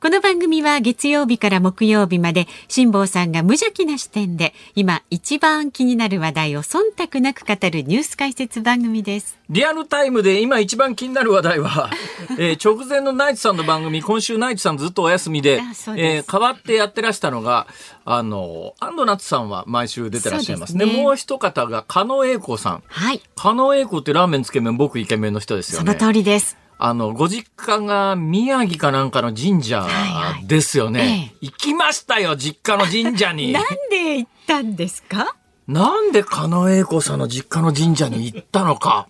この番組は月曜日から木曜日まで辛坊さんが無邪気な視点で今一番気になる話題を忖度なく語るニュース解説番組です。リアルタイムで今一番気になる話題は、えー、直前のナイツさんの番組今週ナイツさんずっとお休みでで、えー、代わってやってらしたのがあの安藤夏さんは毎週出てらっしゃいます。ね、ね、もう一方が加野英子さん。はい。加納英子ってラーメンつけ麺僕イケメンの人ですよね。その通りですあの、ご実家が宮城かなんかの神社ですよね。はいはいええ、行きましたよ、実家の神社に。なんで行ったんですか？なんで狩野英孝さんの実家の神社に行ったのか、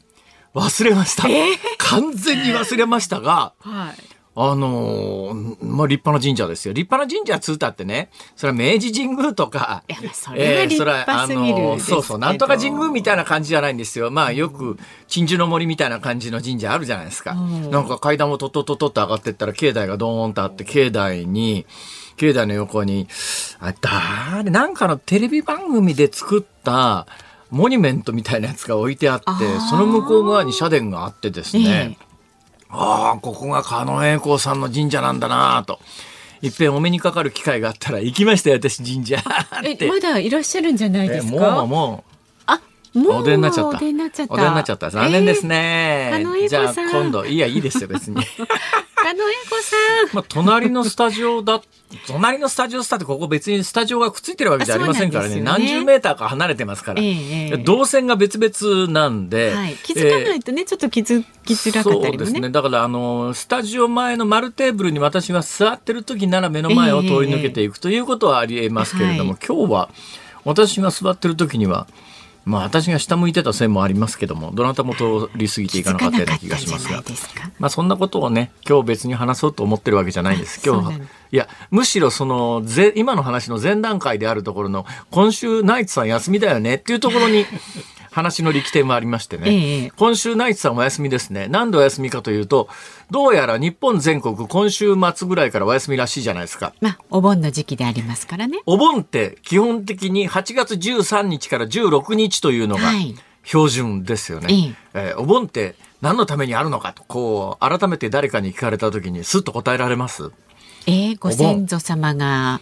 忘れました。えー、完全に忘れましたが、はい、あのー、まあ、立派な神社ですよ。立派な神社つうたってね、それは明治神宮とか、いや、それは立派すぎる、えー、そうそう、なんとか神宮みたいな感じじゃないんですよ。まあ、よく、鎮守の森みたいな感じの神社あるじゃないですか。うん、なんか階段をとっとっとっとって上がってったら、境内がドーンとあって、境内に、境内の横に、あ、誰、なんかのテレビ番組で作った、モニュメントみたいなやつが置いてあって、その向こう側に社殿があってですね、えーああ、ここが狩野英孝さんの神社なんだなと。いっぺんお目にかかる機会があったら行きましたよ、私神社え、まだいらっしゃるんじゃないですか？もう、もう。お出になっちゃった。お出になっちゃった。お出になっちゃった。残念ですね。えー、じゃあ今度、いや、いいですよ、別に。狩野英孝さん。まあ、隣のスタジオだ、隣のスタジオスタってここ別にスタジオがくっついてるわけじゃありませんからね。ね何十メーターか離れてますから。えー、動線が別々なんで。はい、気づかないとね、えー、ちょっと気づきづらかったりもね。そうですね。だから、あの、スタジオ前の丸テーブルに私が座ってる時なら目の前を通り抜けていくということはありえますけれども、えー、今日は私が座ってる時には、まあ私が下向いてた線もありますけどもどなたも通り過ぎていかなかったような気がしますが。まあそんなことをね今日別に話そうと思ってるわけじゃないんです。今日いやむしろそのぜ今の話の前段階であるところの今週ナイツさん休みだよねっていうところに話の力点はありましてね、ええ、今週ナイツさんお休みですね。なんでお休みかというと、どうやら日本全国今週末ぐらいからお休みらしいじゃないですか。まあ、お盆の時期でありますからね。お盆って基本的に8月13日から16日というのが標準ですよね。はい、えー、お盆って何のためにあるのかと、こう、改めて誰かに聞かれた時にスッと答えられます？えー、ご先祖様が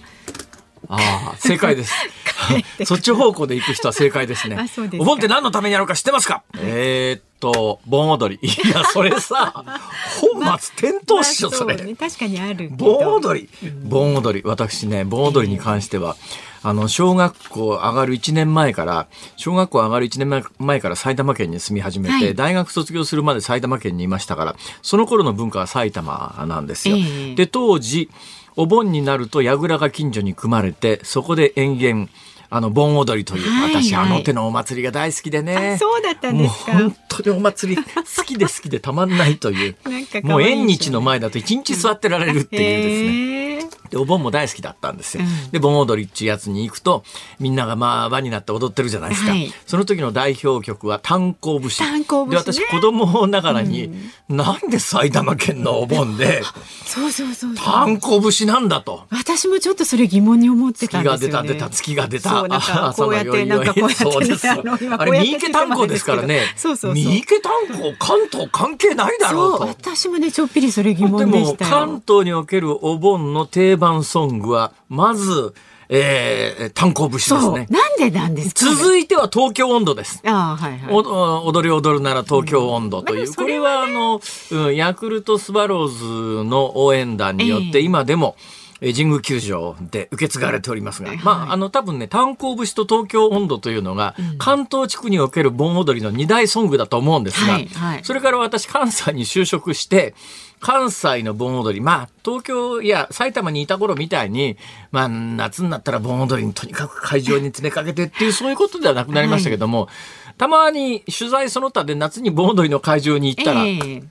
ああ、正解です。そっち方向で行く人は正解ですね。お盆って何のためにやるか知ってますか、えー、っと、盆踊り。いや、それさ、本末転倒っしょ、それ、ね。確かにある盆踊り。盆踊り。私ね、盆踊りに関しては、あの、小学校上がる1年前から、小学校上がる1年前から埼玉県に住み始めて、はい、大学卒業するまで埼玉県にいましたから、その頃の文化は埼玉なんですよ。えー、で、当時、お盆になると櫓が近所に組まれてそこで演芸あの盆踊りという、はいはい、私あの手のお祭りが大好きでね。そうだったんですか。本当にお祭り好きで好きでたまんないという。もう縁日の前だと一日座ってられるっていうですね、でお盆も大好きだったんですよ。うん、で盆踊りっていうやつに行くとみんながまあ輪になって踊ってるじゃないですか。はい、その時の代表曲は炭鉱節。炭鉱節、ね、で私子供ながらに、うん、なんで埼玉県のお盆で そうそうそう炭鉱節なんだと。私もちょっとそれ疑問に思ってたんですよ、ね、月が出た出た月が出た。こうやってなんかこうやって、そうですあれ三池炭鉱ですからね。そうそう三池炭鉱関東関係ないだろうと。私もねちょっぴりそれ疑問でした関東におけるお盆の定番ソングは、まず、えー、炭鉱節ですね。なんでなんですか、続いては東京温度です。あはいはい。踊り踊るなら東京温度という。うん、これは、あの、うん、ヤクルトスワローズの応援団によって、今でも、えー、神宮球場で受け継がれておりますが、まあ、あの、多分ね、炭鉱節と東京温度というのが、関東地区における盆踊りの二大ソングだと思うんですが、はいはい、それから私、関西に就職して、関西の盆踊り、まあ、東京や埼玉にいた頃みたいに、まあ、夏になったら盆踊りにとにかく会場に詰めかけてっていう、そういうことではなくなりましたけども、はい、たまに取材その他で夏に盆踊りの会場に行ったら、えー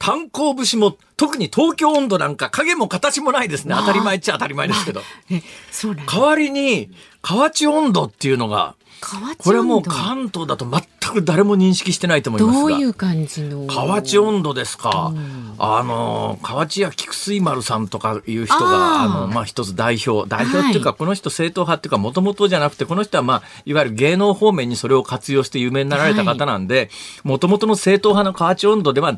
炭鉱節も特に東京温度なんか影も形もないですね。当たり前っちゃ当たり前ですけど。代わりに河内温度っていうのがこれもう関東だと全く誰も認識してないと思いますが。どういう感じの？河内温度ですか。う？ん、あの、河内屋菊水丸さんとかいう人が、あの、まあ、一つ代表。代表っていうか、はい、この人正統派っていうか、もともとじゃなくて、この人はまあ、いわゆる芸能方面にそれを活用して有名になられた方なんで、もともとの正統派の河内温度では、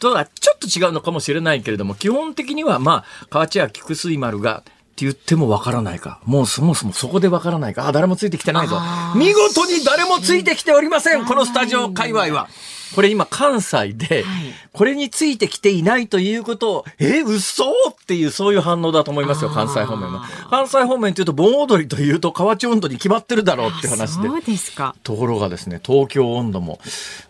とはちょっと違うのかもしれないけれども、基本的にはまあ、河内屋菊水丸が、言ってもわからないか。もうそもそもそこでわからないか。あ、誰もついてきてないぞ。見事に誰もついてきておりません。このスタジオ界隈は。これ今関西で、これについてきていないということを、え、嘘っていうそういう反応だと思いますよ、関西方面は。関西方面っていうと、盆踊りというと河内温度に決まってるだろうって話で。そうですか。ところがですね、東京温度も、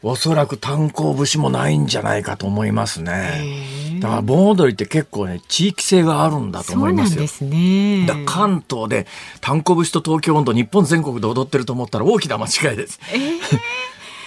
おそらく炭鉱節もないんじゃないかと思いますね。だから盆踊りって結構ね、地域性があるんだと思いますよ。そうですね。だ関東で炭鉱節と東京温度、日本全国で踊ってると思ったら大きな間違いです。えー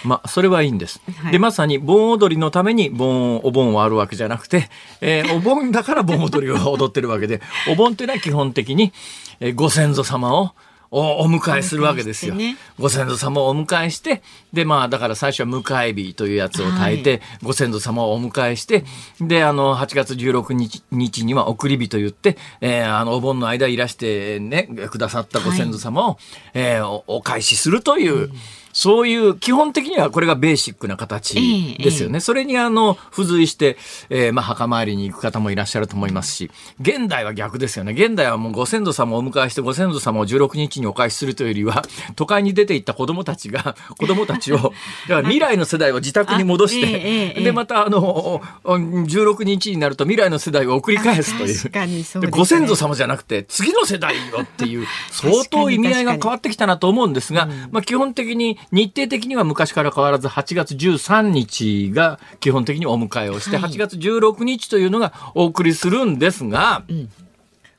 まあ、それはいいんです。はい、で、まさに盆踊りのために盆、お盆はあるわけじゃなくて、えー、お盆だから盆踊りを踊ってるわけで、お盆っていうのは基本的に、えー、ご先祖様を、お迎えするわけですよ、ね、ご先祖様をお迎えして、で、まあ、だから最初は迎え日というやつを炊いて、はい、ご先祖様をお迎えして、で、あの、8月16日日には送り火と言って、えー、あの、お盆の間いらしてね、くださったご先祖様を、はい、えー、おお返しするという、うんそういう基本的にはこれがベーシックな形ですよね。ええ、それにあの付随して、えー、まあ墓参りに行く方もいらっしゃると思いますし、現代は逆ですよね。現代はもうご先祖様をお迎えしてご先祖様を16日にお返しするというよりは、都会に出ていった子供たちが、子供たちを、だから未来の世代を自宅に戻して、え、で、またあの、16日になると未来の世代を送り返すという。確かにそう、ね、ご先祖様じゃなくて次の世代よっていう、相当意味合いが変わってきたなと思うんですが、まあ基本的に日程的には昔から変わらず8月13日が基本的にお迎えをして、8月16日というのがお送りするんですが、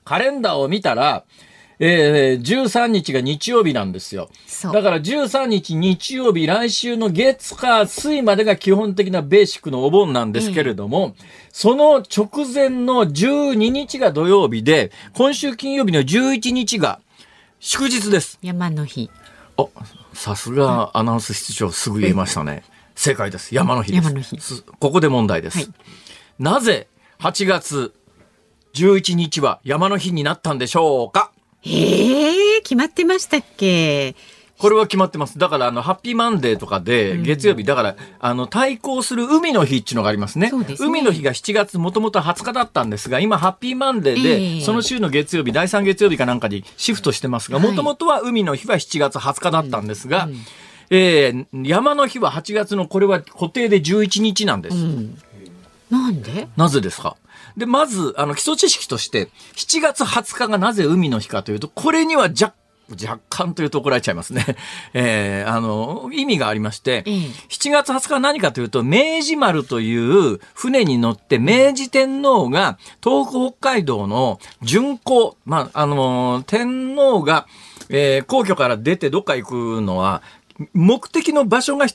カレンダーを見たら、えー、13日が日曜日なんですよ。だから13日日曜日、来週の月火水までが基本的なベーシックのお盆なんですけれども、うん、その直前の12日が土曜日で、今週金曜日の11日が祝日です。山の日。あ、さすがアナウンス室長すぐ言えましたね。正解です。山の日です。日。ここで問題です。はい、なぜ8月11日は山の日になったんでしょうか？ええー、決まってましたっけ？これは決まってます。だから、あの、ハッピーマンデーとかで、月曜日、だから、あの、対抗する海の日っていうのがありますね。すね。海の日が7月、もともと20日だったんですが、今、ハッピーマンデーで、えー、その週の月曜日、第3月曜日かなんかにシフトしてますが、もともとは海の日は7月20日だったんですが、うんえー、山の日は8月のこれは固定で11日なんです。うん、なんで？なぜですか？で、まず、あの、基礎知識として、7月20日がなぜ海の日かというと、これには若若干というと怒られちゃいますね。えー、あの、意味がありまして、うん、7月20日は何かというと、明治丸という船に乗って明治天皇が東北北海道の巡行、まあ、あの、天皇が、えー、皇居から出てどっか行くのは、目的の場所が、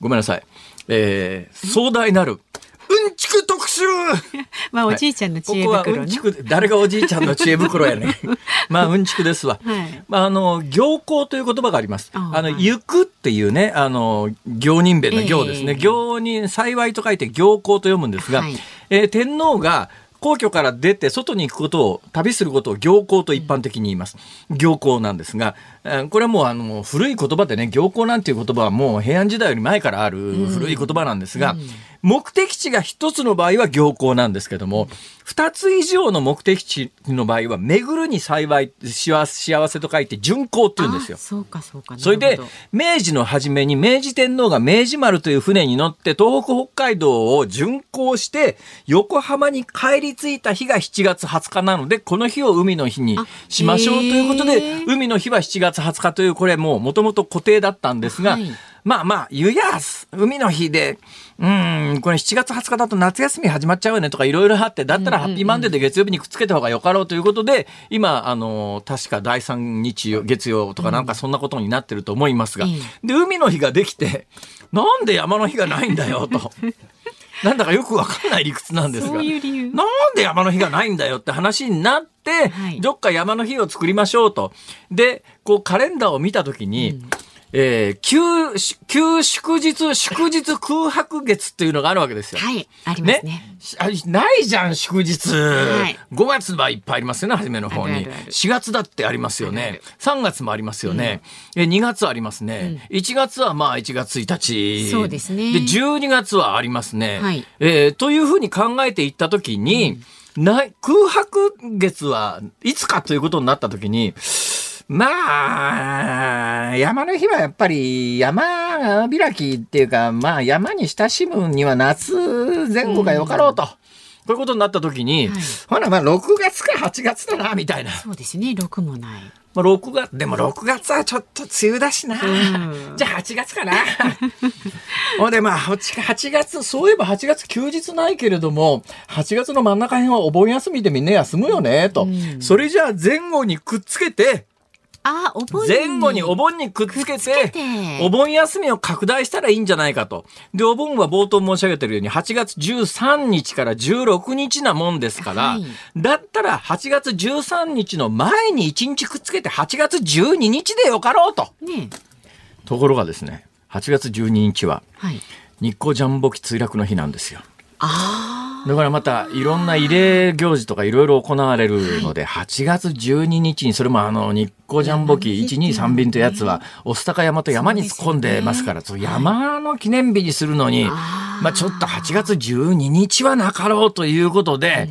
ごめんなさい、えー、壮大なるうんちく特集。まあおじいちゃんの知恵袋、ね、ここはうんちく誰がおじいちゃんの知恵袋やね まあうんちくですわ、はい、まああの行幸という言葉があります。あの、行くっていうねあの行人弁の行ですね、えー、行に幸いと書いて行幸と読むんですが、はい、えー、天皇が皇居から出て外に行くことを旅することを行幸と一般的に言います。行幸なんですが、これはもうあの古い言葉でね行幸なんていう言葉はもう平安時代より前からある古い言葉なんですが、うんうん目的地が一つの場合は行幸なんですけども、二つ以上の目的地の場合は、巡るに幸い、幸せと書いて巡行って言うんですよ。そうか、そうか。それで、明治の初めに明治天皇が明治丸という船に乗って東北北海道を巡行して、横浜に帰り着いた日が7月20日なので、この日を海の日にしましょうということで、海の日は7月20日という、これもう元々固定だったんですが、はいまあまあ、ゆやす、海の日で、うん、これ7月20日だと夏休み始まっちゃうよねとかいろいろあって、だったらハッピーマンデーで月曜日にくっつけた方がよかろうということで、今、あの、確か第3日曜、月曜とかなんかそんなことになってると思いますが、で、海の日ができて、なんで山の日がないんだよと。なんだかよくわかんない理屈なんですが。ううなんで山の日がないんだよって話になって、はい、どっか山の日を作りましょうと。で、こうカレンダーを見たときに、うんえー、休、休祝日、祝日空白月っていうのがあるわけですよ。はい、ありますね。ねないじゃん、祝日。はい、5月はいっぱいありますよね、初めの方に。あるあるある4月だってありますよね。あるある3月もありますよね。うん、2月ありますね。うん、1月はまあ1月1日。そうですね。で、12月はありますね。はい、えー、というふうに考えていったときに、うん、な空白月はいつかということになったときに、まあ、山の日はやっぱり山開きっていうか、まあ山に親しむには夏前後がよかろうと。うん、こういうことになった時に、はい、ほらまあ6月か8月だな、みたいな。そうですね、6もない。まあ、6月、でも6月はちょっと梅雨だしな。うん、じゃあ8月かな。ほんでまあ8月、そういえば8月休日ないけれども、8月の真ん中辺はお盆休みでみんな休むよね、と。うん、それじゃあ前後にくっつけて、あお盆前後にお盆にくっつけてお盆休みを拡大したらいいんじゃないかと。で、お盆は冒頭申し上げてるように8月13日から16日なもんですから、はい、だったら8月13日の前に1日くっつけて8月12日でよかろうと。ね、ところがですね、8月12日は日光ジャンボ機墜落の日なんですよ。ああ。だからまたいろんな慰霊行事とかいろいろ行われるので、8月12日にそれもあの日光ジャンボ機123便というやつは御巣鷹山と山に突っ込んでますから、そ山の記念日にするのに、まあちょっと8月12日はなかろうということで、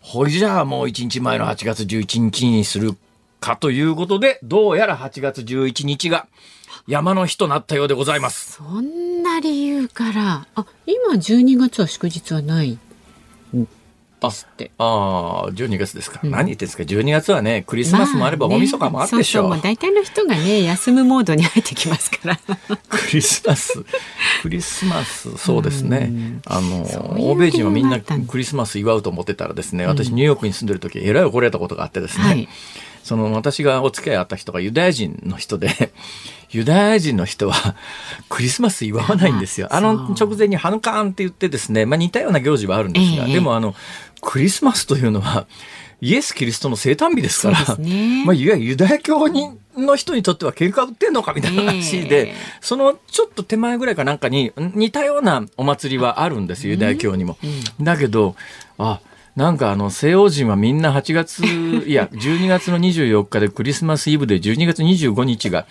ほいじゃあもう1日前の8月11日にするかということで、どうやら8月11日が山の日となったようでございます。そんな理由から、あ、今12月は祝日はない。ですって。ああ12月ですか、うん、何言ってんですか。12月はねクリスマスもあれば大晦日もあるでしょ。う,、まあね、そう。そう大体の人がね休むモードに入ってきますから。クリスマス。クリスマス。そうですね、あの欧米人はみんなクリスマス祝うと思ってたらですね私ニューヨークに住んでる時えらい怒られたことがあってですね、はいその私がお付き合いあった人がユダヤ人の人で、ユダヤ人の人は クリスマス祝わないんですよ。あの直前にハヌカーンって言ってですね、まあ似たような行事はあるんですが、えー、でもあの、クリスマスというのは、イエス・キリストの生誕日ですから、ね、まあ、いわゆるユダヤ教にの人にとっては喧嘩売ってんのかみたいな話で、えー、そのちょっと手前ぐらいかなんかに似たようなお祭りはあるんですよ、ユダヤ教にも。うん、だけど、あ、なんかあの西洋人はみんな8月いや12月の24日でクリスマスイブで12月25日が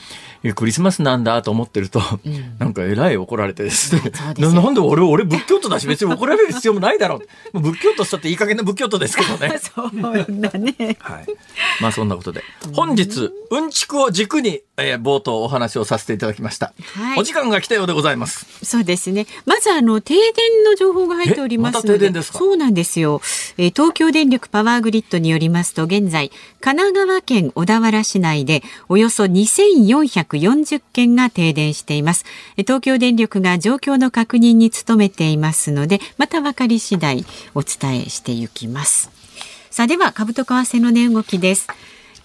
クリスマスなんだと思ってると、うん、なんかえらい怒られてですね。なんで俺、俺仏教徒だし別に怒られる必要もないだろう。仏教徒したっていい加減な仏教徒ですけどね。そうだね。はい。まあそんなことで。本日、うんちくを軸に、えー、冒頭お話をさせていただきました。はい。お時間が来たようでございます。そうですね。まずあの、停電の情報が入っておりますので。ま停電ですか？そうなんですよ。えー、東京電力パワーグリッドによりますと、現在、神奈川県小田原市内でおよそ2440件が停電しています。東京電力が状況の確認に努めていますので、また分かり次第お伝えしていきます。さあでは株と為替の値動きです。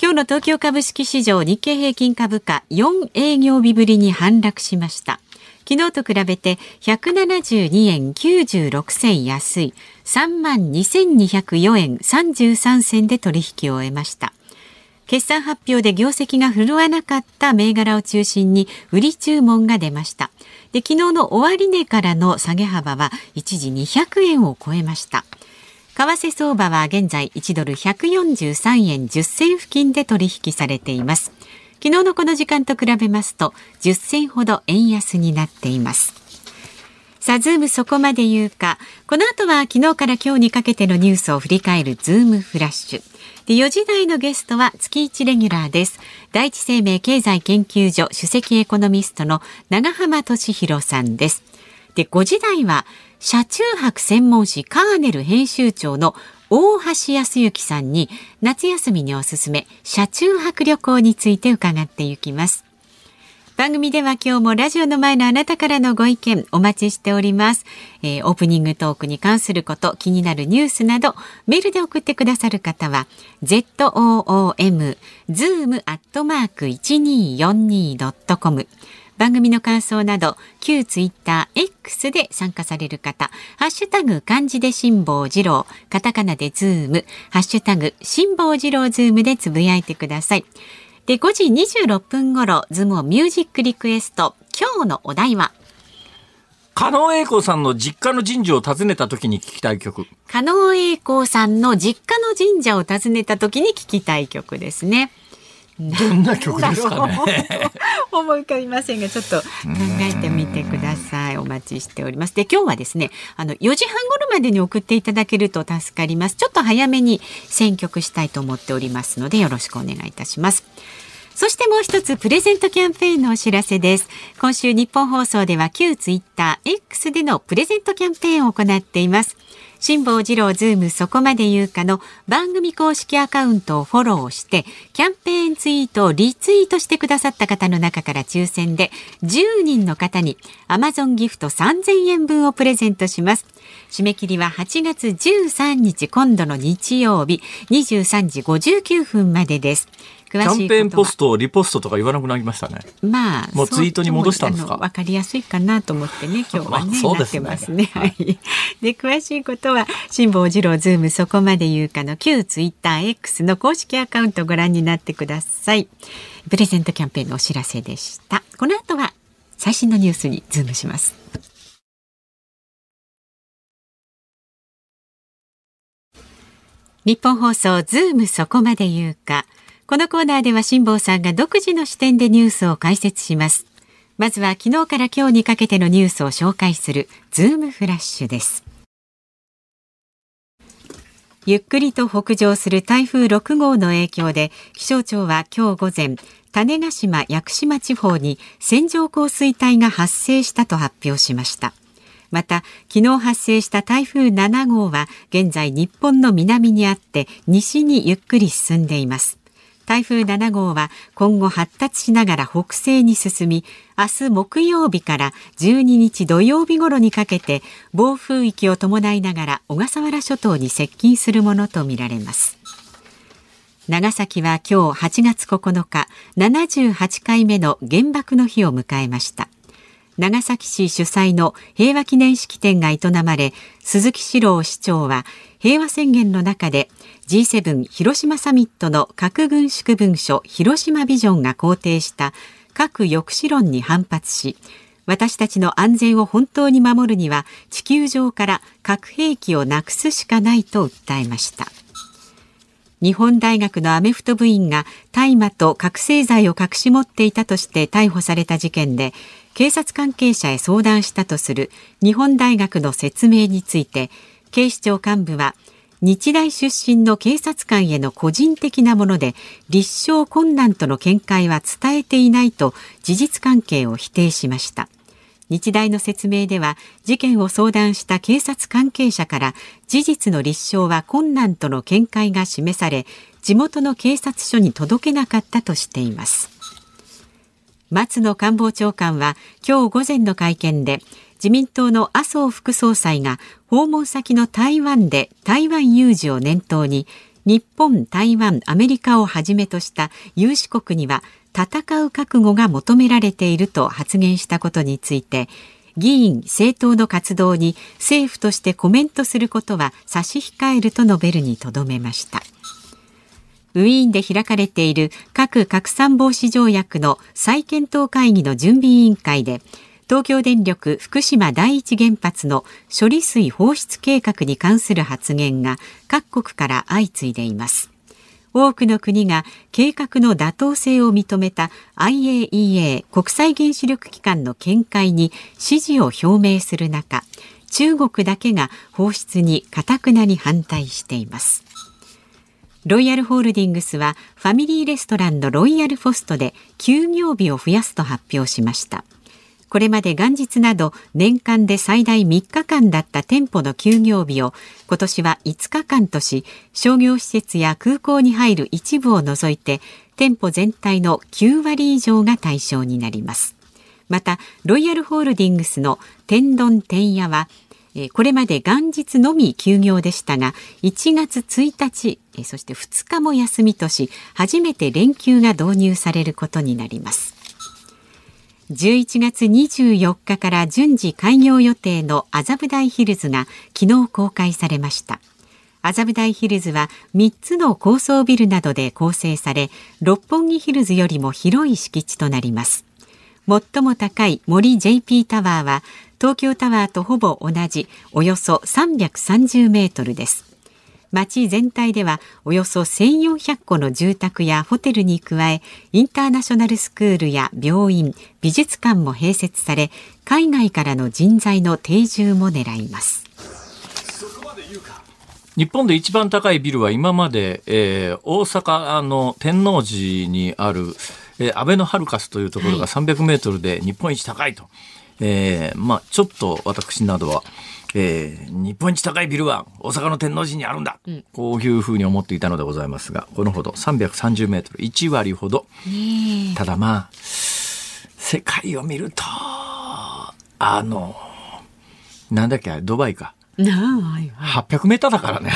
今日の東京株式市場日経平均株価4営業日ぶりに反落しました。昨日と比べて172円96銭安い3万2204円33銭で取引を終えました。決算発表で業績が振るわなかった銘柄を中心に売り注文が出ました。で昨日の終値からの下げ幅は一時200円を超えました。為替相場は現在1ドル143円10銭付近で取引されています。昨日のこの時間と比べますと10銭ほど円安になっています。さあ、ズームそこまで言うか。この後は昨日から今日にかけてのニュースを振り返るズームフラッシュ。で4時台のゲストは月1レギュラーです。第一生命経済研究所首席エコノミストの永濱利廣さんです。で5時台は車中泊専門誌カーネル編集長の大橋保之さんに夏休みにおすすめ車中泊旅行について伺っていきます。番組では今日もラジオの前のあなたからのご意見お待ちしております、えー、オープニングトークに関すること気になるニュースなどメールで送ってくださる方は ZOOM zoom アットマーク 1242.com 番組の感想など旧ツイッター X で参加される方ハッシュタグ漢字で辛坊治郎カタカナでズームハッシュタグ辛坊治郎ズームでつぶやいてください。で、5時26分頃、ズームオンミュージックリクエスト。今日のお題は？加納栄子さんの実家の神社を訪ねた時に聞きたい曲。加納栄子さんの実家の神社を訪ねた時に聞きたい曲ですね。どんな曲ですかね。思い浮かびませんが、ちょっと考えてみてください。お待ちしております。で、今日はですね、あの、4時半頃までに送っていただけると助かります。ちょっと早めに選曲したいと思っておりますので、よろしくお願いいたします。そしてもう一つプレゼントキャンペーンのお知らせです。今週ニッポン放送では旧ツイッター X でのプレゼントキャンペーンを行っています。辛坊治郎ズームそこまで言うかの番組公式アカウントをフォローして、キャンペーンツイートをリツイートしてくださった方の中から抽選で10人の方に Amazon ギフト3000円分をプレゼントします。締め切りは8月13日今度の日曜日23時59分までです。キャンペーンポスト、リポストとか言わなくなりましたね。まあ、もうツイートに戻したんですか？わかりやすいかなと思ってね、今日は ね、そうですねますね。はい。で、詳しいことは、辛坊治郎ズームそこまで言うかの旧ツイッター X の公式アカウントご覧になってください。プレゼントキャンペーンのお知らせでした。この後は最新のニュースにズームします。ニッポン放送ズームそこまで言うか。このコーナーでは辛坊さんが独自の視点でニュースを解説します。まずは昨日から今日にかけてのニュースを紹介するズームフラッシュです。ゆっくりと北上する台風6号の影響で気象庁は今日午前種子島・屋久島地方に線状降水帯が発生したと発表しましたまた昨日発生した台風7号は現在日本の南にあって西にゆっくり進んでいます台風7号は今後発達しながら北西に進み明日木曜日から12日土曜日頃にかけて暴風域を伴いながら小笠原諸島に接近するものとみられます。長崎は今日8月9日78回目の原爆の日を迎えました。長崎市主催の平和記念式典が営まれ鈴木史郎市長は平和宣言の中で G7 広島サミットの核軍縮文書広島ビジョンが肯定した核抑止論に反発し私たちの安全を本当に守るには地球上から核兵器をなくすしかないと訴えました。日本大学のアメフト部員が大麻と覚醒剤を隠し持っていたとして逮捕された事件で警察関係者へ相談したとする日本大学の説明について警視庁幹部は日大出身の警察官への個人的なもので立証困難との見解は伝えていないと事実関係を否定しました。日大の説明では事件を相談した警察関係者から事実の立証は困難との見解が示され地元の警察署に届けなかったとしています。松野官房長官は今日午前の会見で自民党の麻生副総裁が訪問先の台湾で台湾有事を念頭に日本、台湾、アメリカをはじめとした有志国には戦う覚悟が求められていると発言したことについて議員・政党の活動に政府としてコメントすることは差し控えると述べるにとどめました。ウィーンで開かれている核拡散防止条約の再検討会議の準備委員会で東京電力福島第一原発の処理水放出計画に関する発言が各国から相次いでいます。多くの国が計画の妥当性を認めた IAEA 国際原子力機関の見解に支持を表明する中中国だけが放出に堅くなに反対しています。ロイヤルホールディングスはファミリーレストランのロイヤルフォストで休業日を増やすと発表しました。これまで元日など年間で最大3日間だった店舗の休業日を今年は5日間とし商業施設や空港に入る一部を除いて店舗全体の9割以上が対象になります。またロイヤルホールディングスの天丼天屋はこれまで元日のみ休業でしたが1月1日そして2日も休みとし初めて連休が導入されることになります。11月24日から順次開業予定の麻布台ヒルズが昨日公開されました。麻布台ヒルズは3つの高層ビルなどで構成され六本木ヒルズよりも広い敷地となります。最も高い森 JP タワーは東京タワーとほぼ同じおよそ330メートルです。町全体ではおよそ1400戸の住宅やホテルに加えインターナショナルスクールや病院美術館も併設され海外からの人材の定住も狙います。日本で一番高いビルは今まで、えー、大阪の天王寺にある、えー、アベノハルカスというところが300メートルで日本一高いと、はい、えー、まあちょっと私などはえー、日本一高いビルは大阪の天王寺にあるんだ、うん、こういうふうに思っていたのでございますがこのほど330メートル1割ほど。ただまあ世界を見るとあのなんだっけドバイか。はいはい、800メーターだからね。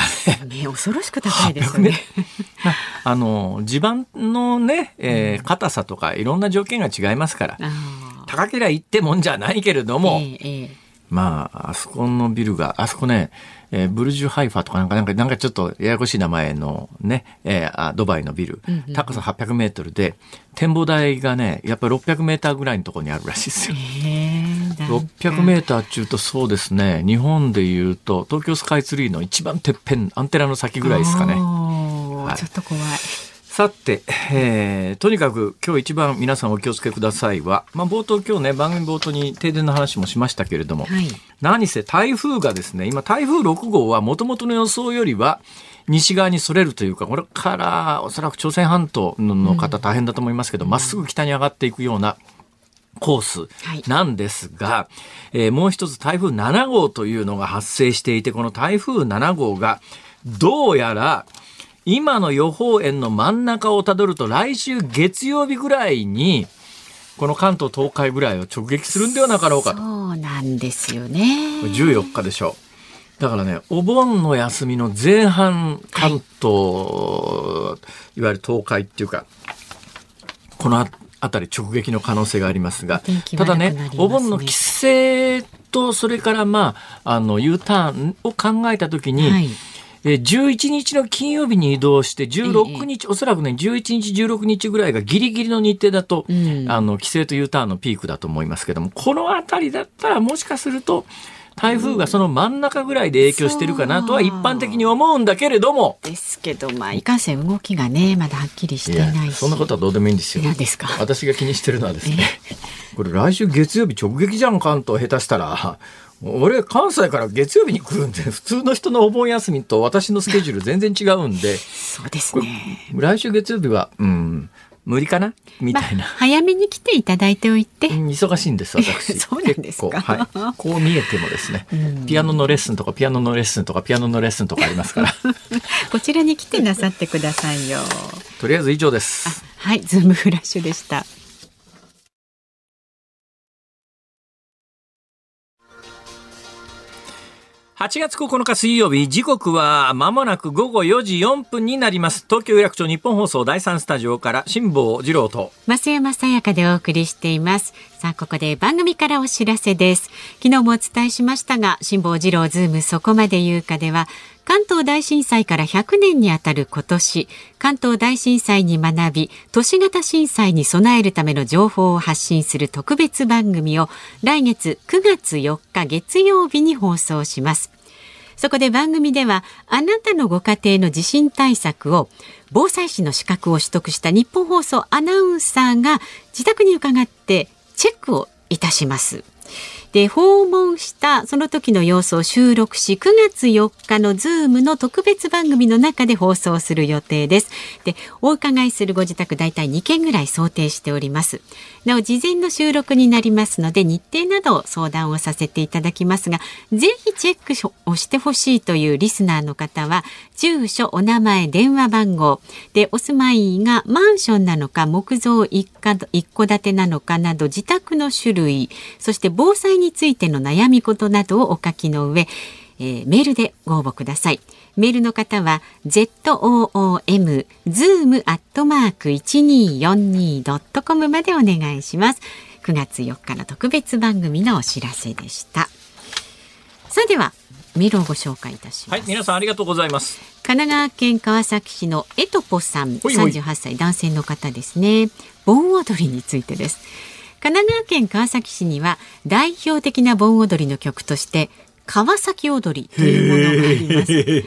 ね恐ろしく高いですよね。あの地盤のね、えー、硬さとかいろんな条件が違いますから、高けりゃいってもんじゃないけれども、えーえーまあ、あそこのビルが、あそこね、えー、ブルジュハイファとかなんか、なんか、なんかちょっとややこしい名前のね、えー、あドバイのビル、うんうん、高さ800メートルで、展望台がね、やっぱり600メーターぐらいのところにあるらしいですよ。600メーターっていうとそうですね、日本でいうと、東京スカイツリーの一番てっぺん、アンテナの先ぐらいですかね。はい、ちょっと怖い。さて、えー、とにかく今日一番皆さんお気をつけくださいは、まあ、冒頭今日ね番組冒頭に停電の話もしましたけれども、はい、何せ台風がですね今台風6号はもともとの予想よりは西側にそれるというかこれからおそらく朝鮮半島の方大変だと思いますけどま、っすぐ北に上がっていくようなコースなんですが、はい、えー、もう一つ台風7号というのが発生していてこの台風7号がどうやら今の予報円の真ん中をたどると来週月曜日ぐらいにこの関東東海ぐらいを直撃するんではなかろうかと。そうなんですよね。14日でしょう。だからね、お盆の休みの前半、関東、はい、いわゆる東海っていうか、この辺り直撃の可能性がありますが、すね、ただね、お盆の帰省と、それからまあ、あの、U ターンを考えたときに、はいえ11日の金曜日に移動して16日、ええ、おそらくね11日16日ぐらいがギリギリの日程だと、うん、あの規制と U ターンのピークだと思いますけどもこの辺りだったらもしかすると台風がその真ん中ぐらいで影響してるかなとは一般的に思うんだけれども。ですけど、まあ、いかんせん動きがね、まだはっきりしていないそんなことはどうでもいいんですよ。ですか？私が気にしてるのはですね、これ来週月曜日直撃じゃん、関東下手したら。俺、関西から月曜日に来るんで、普通の人のお盆休みと私のスケジュール全然違うんで。そうですね。来週月曜日は、うん、無理かな？みたいな、まあ、早めに来ていただいておいて。忙しいんです、私。そうなんですか。はい。こう見えてもですね、ピアノのレッスンとか、ピアノのレッスンとか、ピアノのレッスンとかありますから。こちらに来てなさってくださいよ。とりあえず以上です。はい、ズームフラッシュでした。8月9日水曜日、時刻は間もなく午後4時4分になります。東京有楽町日本放送第3スタジオから辛坊治郎と増山さやかでお送りしています。さあ、ここで番組からお知らせです。昨日もお伝えしましたが、辛坊治郎ズームそこまで言うかでは、関東大震災から100年にあたる今年、関東大震災に学び、都市型震災に備えるための情報を発信する特別番組を来月9月4日月曜日に放送します。そこで番組ではあなたのご家庭の地震対策を防災士の資格を取得した日本放送アナウンサーが自宅に伺ってチェックをいたします。で訪問したその時の様子を収録し9月4日のズームの特別番組の中で放送する予定ですでお伺いするご自宅大体2件ぐらい想定しておりますなお事前の収録になりますので日程など相談をさせていただきますがぜひチェックをしてほしいというリスナーの方は住所お名前電話番号。でお住まいがマンションなのか木造一戸建てなのかなど自宅の種類そして防災についての悩み事などをお書きの上、えー、メールでご応募ください。メールの方は zoom zoom アットマーク一二四二ドットコムまでお願いします。9月4日の特別番組のお知らせでした。さあではメールをご紹介いたします。はい、皆さんありがとうございます。神奈川県川崎市のエトポさん、三十八歳男性の方ですね。盆踊りについてです。神奈川県川崎市には代表的な盆踊りの曲として川崎踊りというものがあります。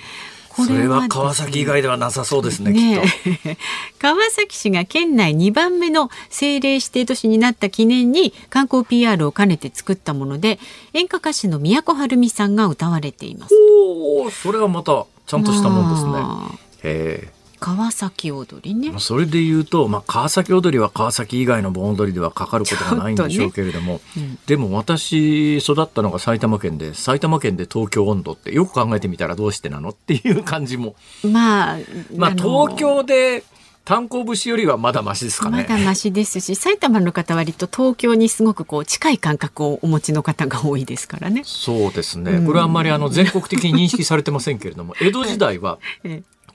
これは川崎以外ではなさそうですね。ね 川崎市が県内2番目の政令指定都市になった記念に観光 PR を兼ねて作ったもので、演歌歌手の都はるみさんが歌われています。おお、それはまたちゃんとしたもんですね。へえ。川崎踊りね。それで言うと、まあ、川崎踊りは川崎以外の盆踊りではかかることがないんでしょうけれども、ねうん、でも私育ったのが埼玉県で埼玉県で東京温度ってよく考えてみたらどうしてなのっていう感じも。まあ、まあ、東京で炭鉱節よりはまだましですかね。まだましですし、埼玉の方割と東京にすごくこう近い感覚をお持ちの方が多いですからね。そうですね。これはあんまりあの全国的に認識されてませんけれども、江戸時代は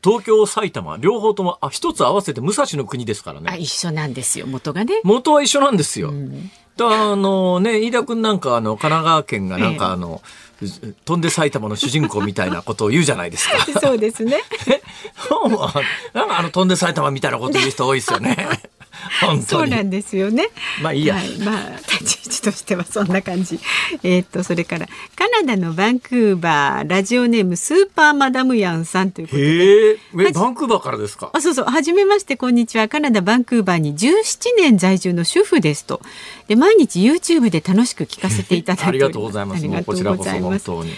東京、埼玉、両方とも、あ、一つ合わせて武蔵の国ですからね。あ、一緒なんですよ、元がね。元は一緒なんですよ。うん、あのね、飯田君なんか、あの、神奈川県がなんか、あの、飛んで埼玉の主人公みたいなことを言うじゃないですか。そうですね。なんかあの飛んで埼玉みたいなこと言う人多いですよね。そうなんですよね。まあいいや。はい、まあ立ち位置としてはそんな感じ。えー、っとそれからカナダのバンクーバーラジオネームスーパーマダムヤンさんということで。えバンクーバーからですか？あそうそう初めましてこんにちはカナダバンクーバーに17年在住の主婦ですと。で毎日 YouTube で楽しく聞かせていただいて ありがとうございます。こちらこそ本当に。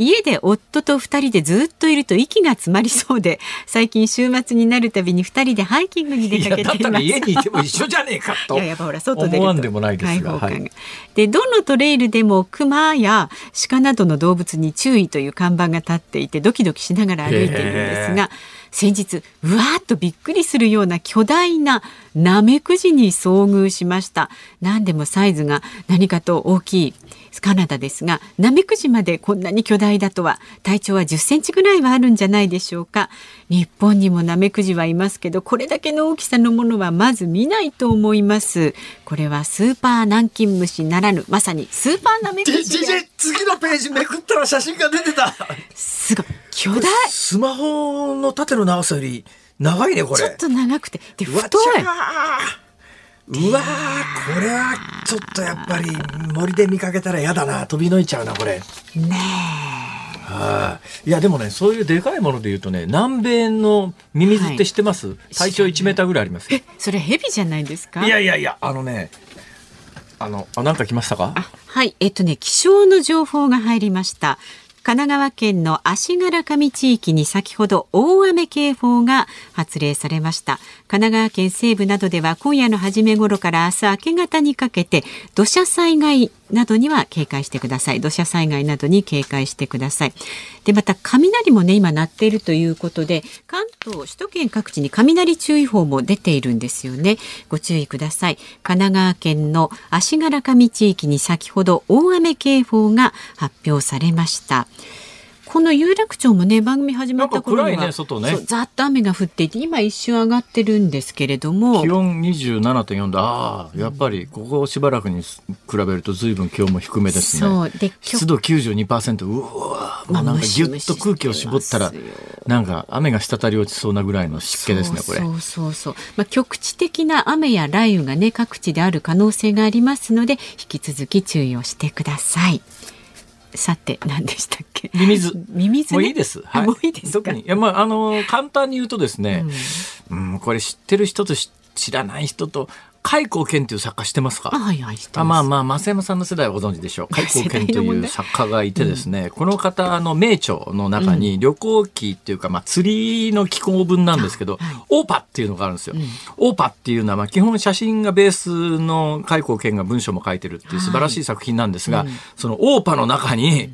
家で夫と二人でずっといると息が詰まりそうで最近週末になるたびに二人でハイキングに出かけています。家にいても一緒じゃねえかと。いややっぱほら外出ると。でもないですが、はい、でどのトレイルでもクマや鹿などの動物に注意という看板が立っていてドキドキしながら歩いているんですが先日うわーっとびっくりするような巨大なナメクジに遭遇しました。何でもサイズが何かと大きいカナダですがナメクジまでこんなに巨大だとは体長は10センチぐらいはあるんじゃないでしょうか。日本にもナメクジはいますけどこれだけの大きさのものはまず見ないと思います。これはスーパー南京虫ならぬまさにスーパーナメクジ次のページめくったら写真が出てた。すごい。巨大。スマホの縦の長さより長いねこれ。ちょっと長くて。で太いうわこれはちょっとやっぱり森で見かけたら嫌だな。飛び抜いちゃうなこれ。ねはい、いやでもねそういうでかいもので言うとね南米のミミズって知ってます、はい、体長1メーターぐらいありますえそれヘビじゃないですか？いやいやいやあのねあのあなんか来ましたか？はい。えっとね気象の情報が入りました神奈川県の足柄上地域に先ほど大雨警報が発令されました。神奈川県西部などでは今夜の初め頃から明日明け方にかけて土砂災害などには警戒してください。土砂災害などに警戒してください。でまた雷もね今鳴っているということで関東首都圏各地に雷注意報も出ているんですよね。ご注意ください。神奈川県の足柄上地域に先ほど大雨警報が発表されました。この有楽町もね番組始まった頃には、ね、外ねざっと雨が降っていて今一瞬上がってるんですけれども。気温27.4度。ああやっぱりここしばらくに比べるとずいぶん気温も低めですね。そう。で湿度92%うわもうなんかぎゅっと空気を絞ったらなんか雨が滴り落ちそうなぐらいの湿気ですねこれそうそう。そうまあ局地的な雨や雷雨がね各地である可能性がありますので引き続き注意をしてくださいさて何でしたっけ？ミミズ。ミミズ、ね、もういいです、はい、もういいです特に。いやまああの簡単に言うとですね、うん、うん、これ知ってる人と知らない人と開口健という作家知ってますか？はいはい、あまあまあ増山さんの世代はご存知でしょう。開口健という作家がいてですね、うん、この方の名著の中に旅行記っていうかまあ釣りの寄稿文なんですけど、はい、オーパっていうのがあるんですよ。うん、オーパっていうのはまあ基本写真がベースの開口健が文章も書いてるっていう素晴らしい作品なんですが、はいうん、そのオーパの中に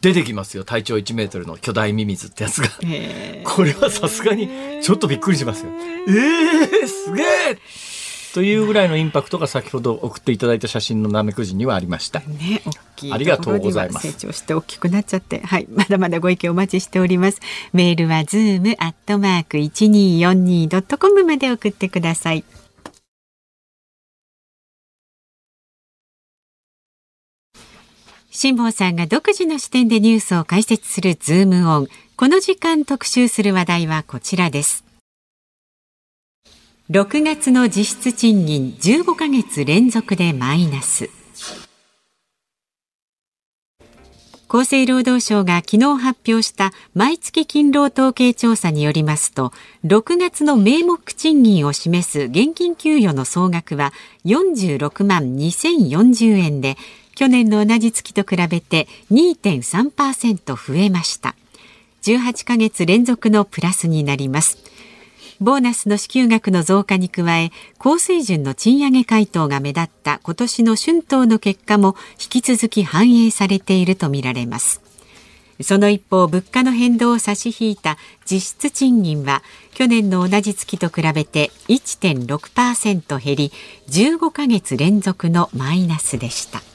出てきますよ。体長1メートルの巨大ミミズってやつが。これはさすがにちょっとびっくりしますよ。えー、すげえというぐらいのインパクトが先ほど送っていただいた写真のナメクジにはありました。ね、大きいありがとうございます。成長して大きくなっちゃって、はい、まだまだご意見お待ちしております。メールはズームアットマーク一二四二ドットコムまで送ってください。辛坊さんが独自の視点でニュースを解説するズームオン。この時間特集する話題はこちらです。6月の実質賃金15ヶ月連続でマイナス。厚生労働省が昨日発表した毎月勤労統計調査によりますと、6月の名目賃金を示す現金給与の総額は46万2040円で、去年の同じ月と比べて2.3%増えました。18ヶ月連続のプラスになります。ボーナスの支給額の増加に加え高水準の賃上げ回答が目立った今年の春闘の結果も引き続き反映されているとみられます。その一方物価の変動を差し引いた実質賃金は去年の同じ月と比べて1.6%減り15ヶ月連続のマイナスでした。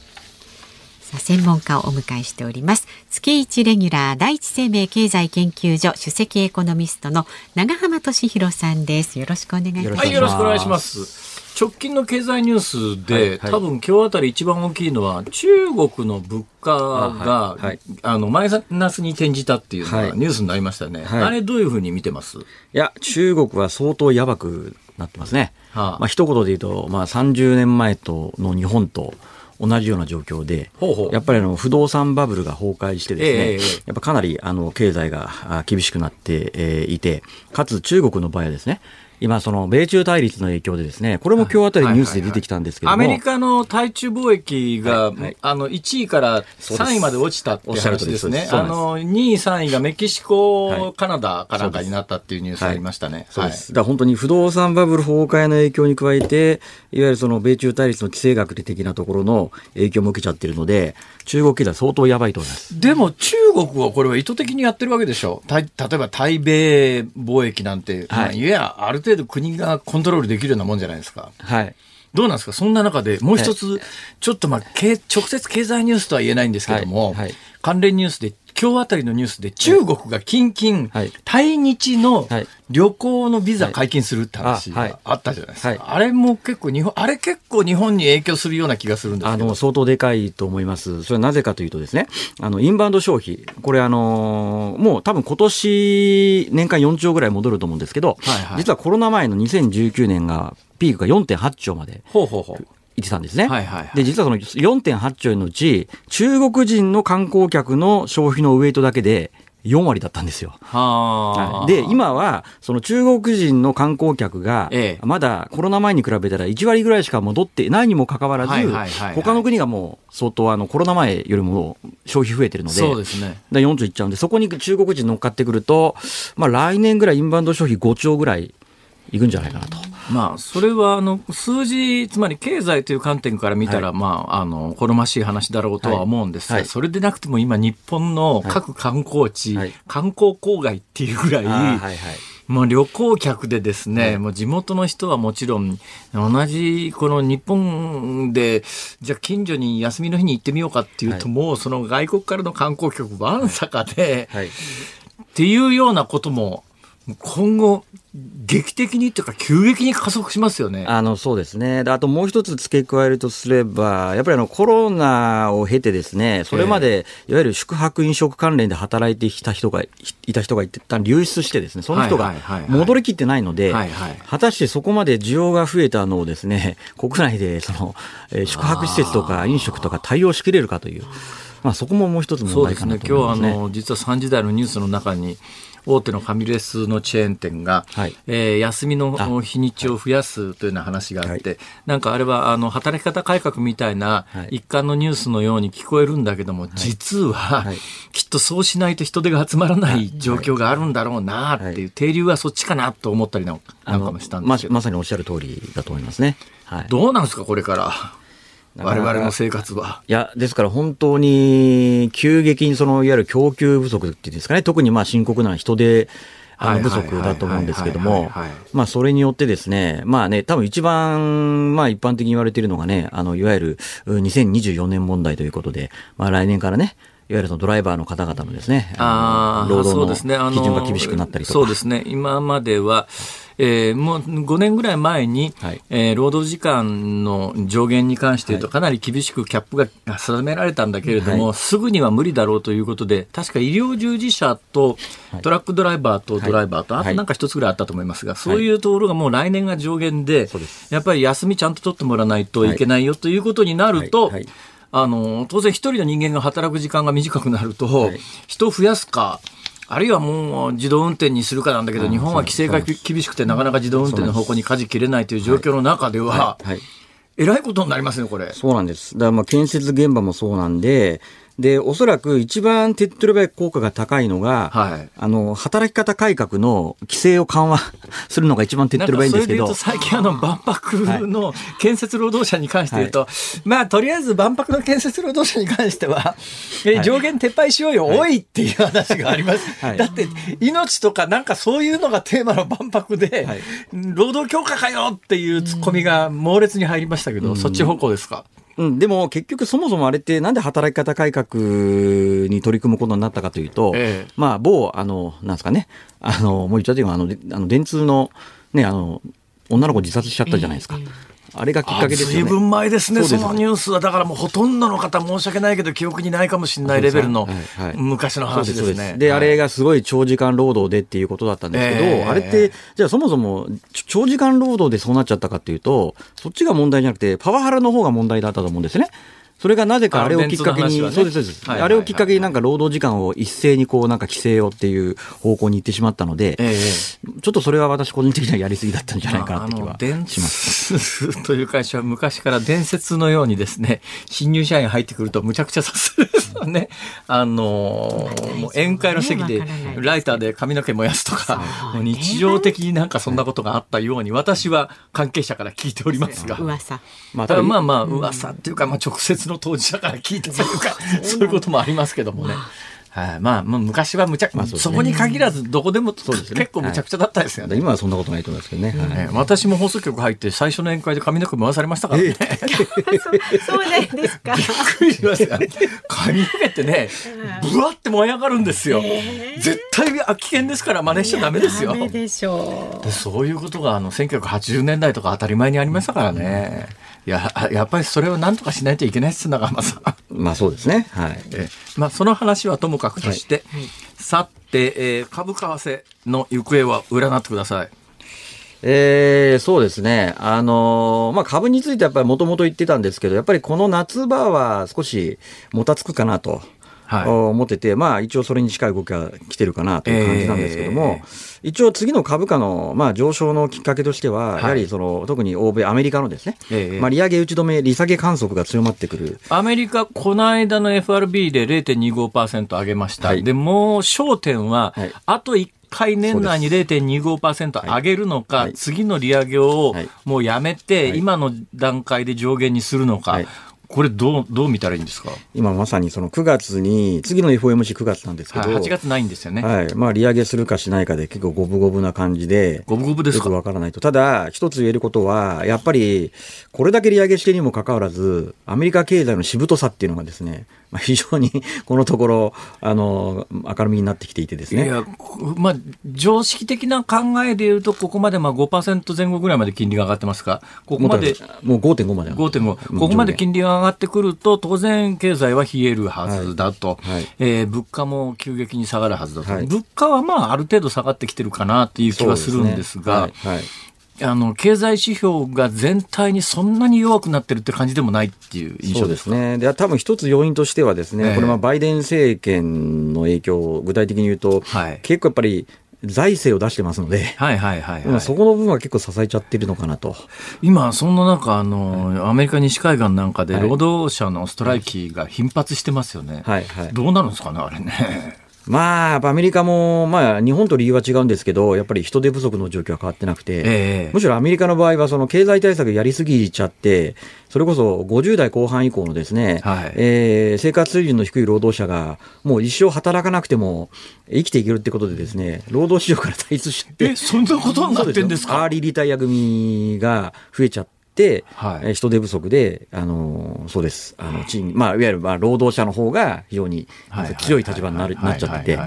専門家をお迎えしております。月一レギュラー第一生命経済研究所首席エコノミストの長浜俊弘さんです。よろしくお願いします。はいよろしくお願いします。直近の経済ニュースで、はいはい、多分今日あたり一番大きいのは中国の物価があ、はいはい、あのマイナスに転じたっていうのがニュースになりましたね、あれどういうふうに見てます？いや中国は相当やばくなってますね、はあ、まあ一言で言うと、まあ、30年前との日本と同じような状況で、ほうほう。やっぱりあの不動産バブルが崩壊してですね、えー、やっぱかなりあの経済が厳しくなっていて、かつ中国の場合はですね、今、その米中対立の影響でですね、これも今日あたりニュースで出てきたんですけどアメリカの対中貿易が、はい。はい、あの1位から3位まで落ちたって話ですね。あの2位、3位がメキシコ、はい、カナダかなんかになったっていうニュースありましたね。そうです。だ本当に不動産バブル崩壊の影響に加えて、いわゆるその米中対立の地政学的なところの影響も受けちゃってるので、中国経済相当やばいと思います。でも中国はこれは意図的にやってるわけでしょ。例えば対米貿易なんて、はい、いや、ある程度国がコントロールできるようなもんじゃないですか。はい。どうなんですか？そんな中でもう一つ、ちょっとまあ、直接経済ニュースとは言えないんですけども、はいはい、関連ニュースで今日あたりのニュースで中国が近々、はい、対日の旅行のビザ解禁するって話があったじゃないですか。はい、あれも結構日本、あれ結構日本に影響するような気がするんですあの、相当でかいと思います。それはなぜかというとですね、あの、インバウンド消費、これあの、もう多分今年年間4兆ぐらい戻ると思うんですけど、はいはい、実はコロナ前の2019年がピークが4.8兆までほうほうほう言ってたんですね。はいはいはい、で、実はその4.8兆円のうち、中国人の観光客の消費のウエイトだけで、4割だったんですよ。はで、今は、その中国人の観光客が、まだコロナ前に比べたら1割ぐらいしか戻ってないにもかかわらず、他の国がもう相当あのコロナ前よりも消費増えてるので、そうですね。で40いっちゃうんで、そこに中国人乗っかってくると、まあ来年ぐらいインバウンド消費5兆ぐらいいくんじゃないかなと。まあ、それはあの数字、つまり経済という観点から見たら、はい、まあ、あの好ましい話だろうとは思うんです。が、はい、それでなくても今、日本の各観光地、はい、観光郊外っていうぐらい、はいはい。もう旅行客でですね、もう地元の人はもちろん、同じこの日本で、じゃあ近所に休みの日に行ってみようかっていうと、もうその外国からの観光客わんさかで、っていうようなことも今後、劇的にというか、急激に加速しますよね。あのそうですね。あともう一つ付け加えるとすれば、やっぱりあのコロナを経てですね、それまでいわゆる宿泊飲食関連で働いてきた人がいた人が一旦流出してですね、その人が戻りきってないので、果たしてそこまで需要が増えたのをですね、国内でその、えー、宿泊施設とか飲食とか対応しきれるかという。まあ、そこももう一つ問題かなと思いますね。そうですね。今日あの、実は3時台のニュースの中に、大手のファミレスのチェーン店が、はい、えー、休みの日にちを増やすというような話があって、はい、なんかあれはあの働き方改革みたいな一貫のニュースのように聞こえるんだけども、はい、実は、きっとそうしないと人手が集まらない状況があるんだろうなっていう、停留はそっちかなと思ったりなんかもしたんですけど。まさにおっしゃる通りだと思いますね。どうなんですかこれから。我々の生活は。いや、ですから本当に急激にそのいわゆる供給不足っていうんですかね、特にまあ深刻な人手あの不足だと思うんですけども、まあそれによってですね、まあね、多分一番まあ一般的に言われているのがね、あのいわゆる2024年問題ということで、まあ来年からね、いわゆるそのドライバーの方々のですね、あ労働の基準が厳しくなったりとか。そうですね、今までは、えー、もう5年ぐらい前に、はい、えー、労働時間の上限に関して言うと、かなり厳しくキャップが定められたんだけれども、はい、すぐには無理だろうということで、確か医療従事者とトラックドライバーとドライバーと、あとなんか一つぐらいあったと思いますが、そういうところがもう来年が上限で、やっぱり休みちゃんと取ってもらわないとい。けないよということになると、あの当然一人の人間が働く時間が短くなると、人を増やすか、あるいはもう自動運転にするかなんだけど、日本は規制が厳しくて、なかなか自動運転の方向に舵切れないという状況の中では、えらいことになりますね、これ。そうなんです。だからまあ建設現場もそうなんで、で、おそらく一番手っ取り早い効果が高いのが、はい、あの、働き方改革の規制を緩和 するのが一番手っ取り早いんですけど。最近あの、万博の建設労働者に関して言うと、はい、まあ、とりあえず万博の建設労働者に関しては、え上限撤廃しようよ、はい、多いっていう話があります。だって、命とかなんかそういうのがテーマの万博で、労働強化かよっていうツッコミが猛烈に入りましたけど、そっち方向ですか？うん、でも結局そもそもあれってなんで働き方改革に取り組むことになったかというと、ええ、まあ某、あの、なんですかね、あの、もう言っちゃってあの、あの電通の、ね、あの、女の子自殺しちゃったじゃないですか。えあれがきっかけですよね。随分前ですね、そのニュースは。だからもうほとんどの方、申し訳ないけど、記憶にないかもしれないレベルの昔の話ですね。で、あれがすごい長時間労働でっていうことだったんですけど、えー、あれって、じゃあそもそも長時間労働でそうなっちゃったかっていうと、そっちが問題じゃなくて、パワハラの方が問題だったと思うんですね。それがなぜかあれをきっかけに、ね、そうです、そうです、はいはいはい、あれをきっかけになんか労働時間を一斉にこうなんか規制よっていう方向に行ってしまったので、えー、ちょっとそれは私個人的にはやりすぎだったんじゃないかなって気はします。という会社は昔から伝説のようにですね、新入社員入ってくるとむちゃくちゃさするね。あのー、もう宴会の席でライターで髪の毛燃やすとか、日常的になんかそんなことがあったように私は関係者から聞いておりますが。噂。まあまあまあ噂っていうか、まあ直接の当事者から聞いたというか、そういうこともありますけどもね。はい、まあ、まあ、昔はむちゃ、まあそね、そこに限らずどこでもそうです、ね、結構むちゃくちゃだったですよね、はい、今はそんなことないと思いますけどね、はい、私も放送局入って最初の宴会で髪の毛回されましたからね、えー、そうなんですか。びっくりしました 髪の毛ってねぶわって燃え上がるんですよ、えー、絶対危険ですから真似しちゃダメですよ。でしょう。そういうことがあの1980年代とか当たり前にありましたからね、いややっぱりそれを何とかしないといけないっす長浜さん。まあそうですね。はい。えまあその話はともかくとして、はい、さて、えー、株為替の行方は占ってください。えー、そうですね。あのー、まあ、株についてやっぱりもともと言ってたんですけど、やっぱりこの夏場は少しもたつくかなと。はい、思ってて、まあ、一応それに近い動きが来てるかなという感じなんですけども、えー、一応次の株価の、まあ、上昇のきっかけとしては、はい、やはりその特に欧米、アメリカのですね、えー、まあ、利上げ打ち止め、利下げ観測が強まってくる。アメリカ、この間の FRB で0.25%上げました、はい、でもう焦点は、あと1回年内に0.25%上げるのか、はい、次の利上げをもうやめて、今の段階で上限にするのか、これどう、どう見たらいいんですか？今まさにその9月に、次の FOMC9 月なんですけど、はい、8月ないんですよね。はい。まあ、利上げするかしないかで結構五分五分な感じで、五分五分ですか？よくわからないと。ただ、一つ言えることは、やっぱり、これだけ利上げしてにもかかわらず、アメリカ経済のしぶとさっていうのがですね、まあ、非常にこのところ、あの、明るみになってきていてですね。いや、まあ、常識的な考えでいうと、ここまでまあ5%前後ぐらいまで金利が上がってますか、ここまで。もう5.5まで。5.5。ここまで金利が上がってくると、当然経済は冷えるはずだと。はい。はい、えー、物価も急激に下がるはずだと。はい、物価はまあ、ある程度下がってきてるかなっていう気はするんですが、ね、はい。あの経済指標が全体にそんなに弱くなってるって感じでもないっていう印象ですね。で多分一つ要因としてはですね、えー、これはバイデン政権の影響、具体的に言うと、はい、結構やっぱり財政を出してますので、はいはいはい、はい、そこの部分は結構支えちゃってるのかなと。今、そんな中、あの、アメリカ西海岸なんかで労働者のストライキが頻発してますよね。はいはい、どうなるんですかね、あれね。まあ、アメリカも、まあ、日本と理由は違うんですけど、やっぱり人手不足の状況は変わってなくて、えー、むしろアメリカの場合は、その経済対策やりすぎちゃって、それこそ50代後半以降のですね、はい、えー、生活水準の低い労働者が、もう一生働かなくても生きていけるってことでですね、労働市場から退出して。え、そんなことになってんですか？アーリーリタイア組が増えちゃって、、はい、人手不足で、あのそうです、あの賃まあ、いわゆるまあ労働者の方が非常に強い立場になる、なっちゃってて。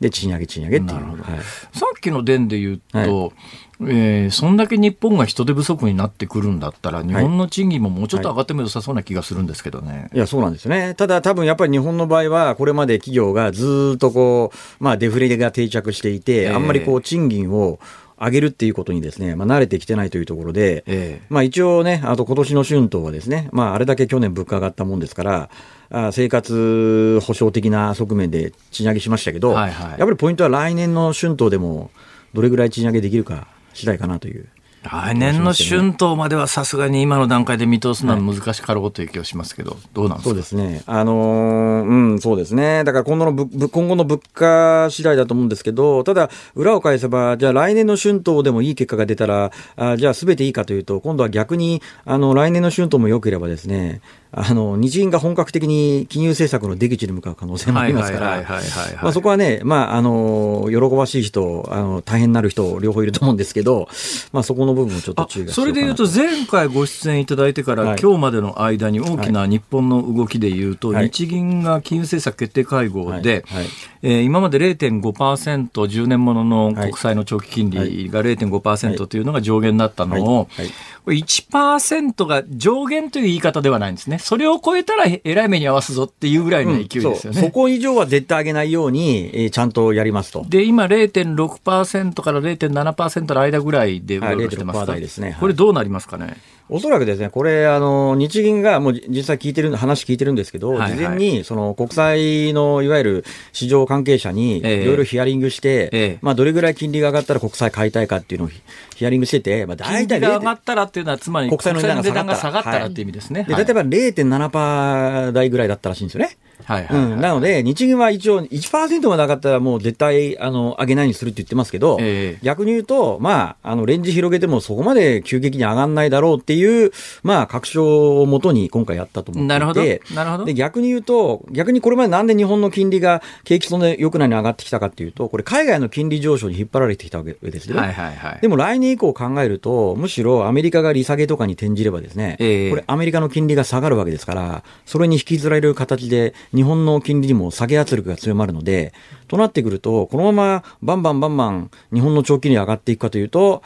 で、賃上げ、賃上げっていう。はい、さっきの伝で言うと、はい。えー、そんだけ日本が人手不足になってくるんだったら、日本の賃金ももうちょっと上がっても良さそうな気がするんですけどね。はいい、や、そうなんですね。ただ、多分やっぱり日本の場合は、これまで企業がずっとこう、まあ、デフレが定着していて、えー、あんまりこう、賃金を、上げるっていうことにですね、まあ、慣れてきてないというところで、ええ、まあ一応ね、あと今年の春闘はですね、まああれだけ去年物価上がったもんですから、あ生活保障的な側面で賃上げしましたけど、はいはい、やっぱりポイントは来年の春闘でもどれぐらい賃上げできるか次第かなという。来年の春闘まではさすがに今の段階で見通すのは難しかろうという気がしますけど、はい、どうなんですか？そうですね。あのー、うん、そうですね。だから今後のぶ今後の物価次第だと思うんですけど、ただ、裏を返せば、じゃあ来年の春闘でもいい結果が出たら、あじゃあすべていいかというと、今度は逆に、あの、来年の春闘も良ければですね、あの日銀が本格的に金融政策の出口に向かう可能性もありますから、そこはね、まあ、あの喜ばしい人あの、大変なる人、両方いると思うんですけど、まあ、そこの部分もちょっと注意がそれでいうと、前回ご出演いただいてから、はい、今日までの間に大きな日本の動きでいうと、はい、日銀が金融政策決定会合で、はい。はい。えー、今まで0.5%、10年ものの国債の長期金利が0.5%というのが上限だったのを、はい。はい1%が上限という言い方ではないんですね。それを超えたらえらい目に合わすぞっていうぐらいの勢いですよね。うん、そそこ以上は絶対上げないように、えー、ちゃんとやりますと。で、今0.6%から0.7%の間ぐらいで動いてます、はい、ですね、はい、これどうなりますかね？おそらくですね、これ、あの、日銀がもう実際聞いてる、話聞いてるんですけど、はいはい、事前に、その国債のいわゆる市場関係者にいろいろヒアリングして、ええ、まあ、どれぐらい金利が上がったら国債買いたいかっていうのをヒアリングしてて、まあ、大体。金利が上がったらっていうのは、つまり国債の値段が下がったらっていう意味ですね。はい、で、例えば0.7%台ぐらいだったらしいんですよね。はいはい、うん、なので、日銀は一応1%もなかったらもう絶対あの上げないにするって言ってますけど、えー、逆に言うと、まあ、あのレンジ広げてもそこまで急激に上がらないだろうっていう、まあ、確証をもとに今回やったと思っていて、なるほど。なるほど。で逆に言うと、逆にこれまでなんで日本の金利が景気そんな良くないに上がってきたかっていうと、これ、海外の金利上昇に引っ張られてきたわけですね。はいはいはい、でも来年以降考えると、むしろアメリカが利下げとかに転じればですね、えー、これ、アメリカの金利が下がるわけですから、それに引きずられる形で、日本の金利も下げ圧力が強まるので、となってくると、このままバンバンバンバン日本の長期利上がっていくかというと、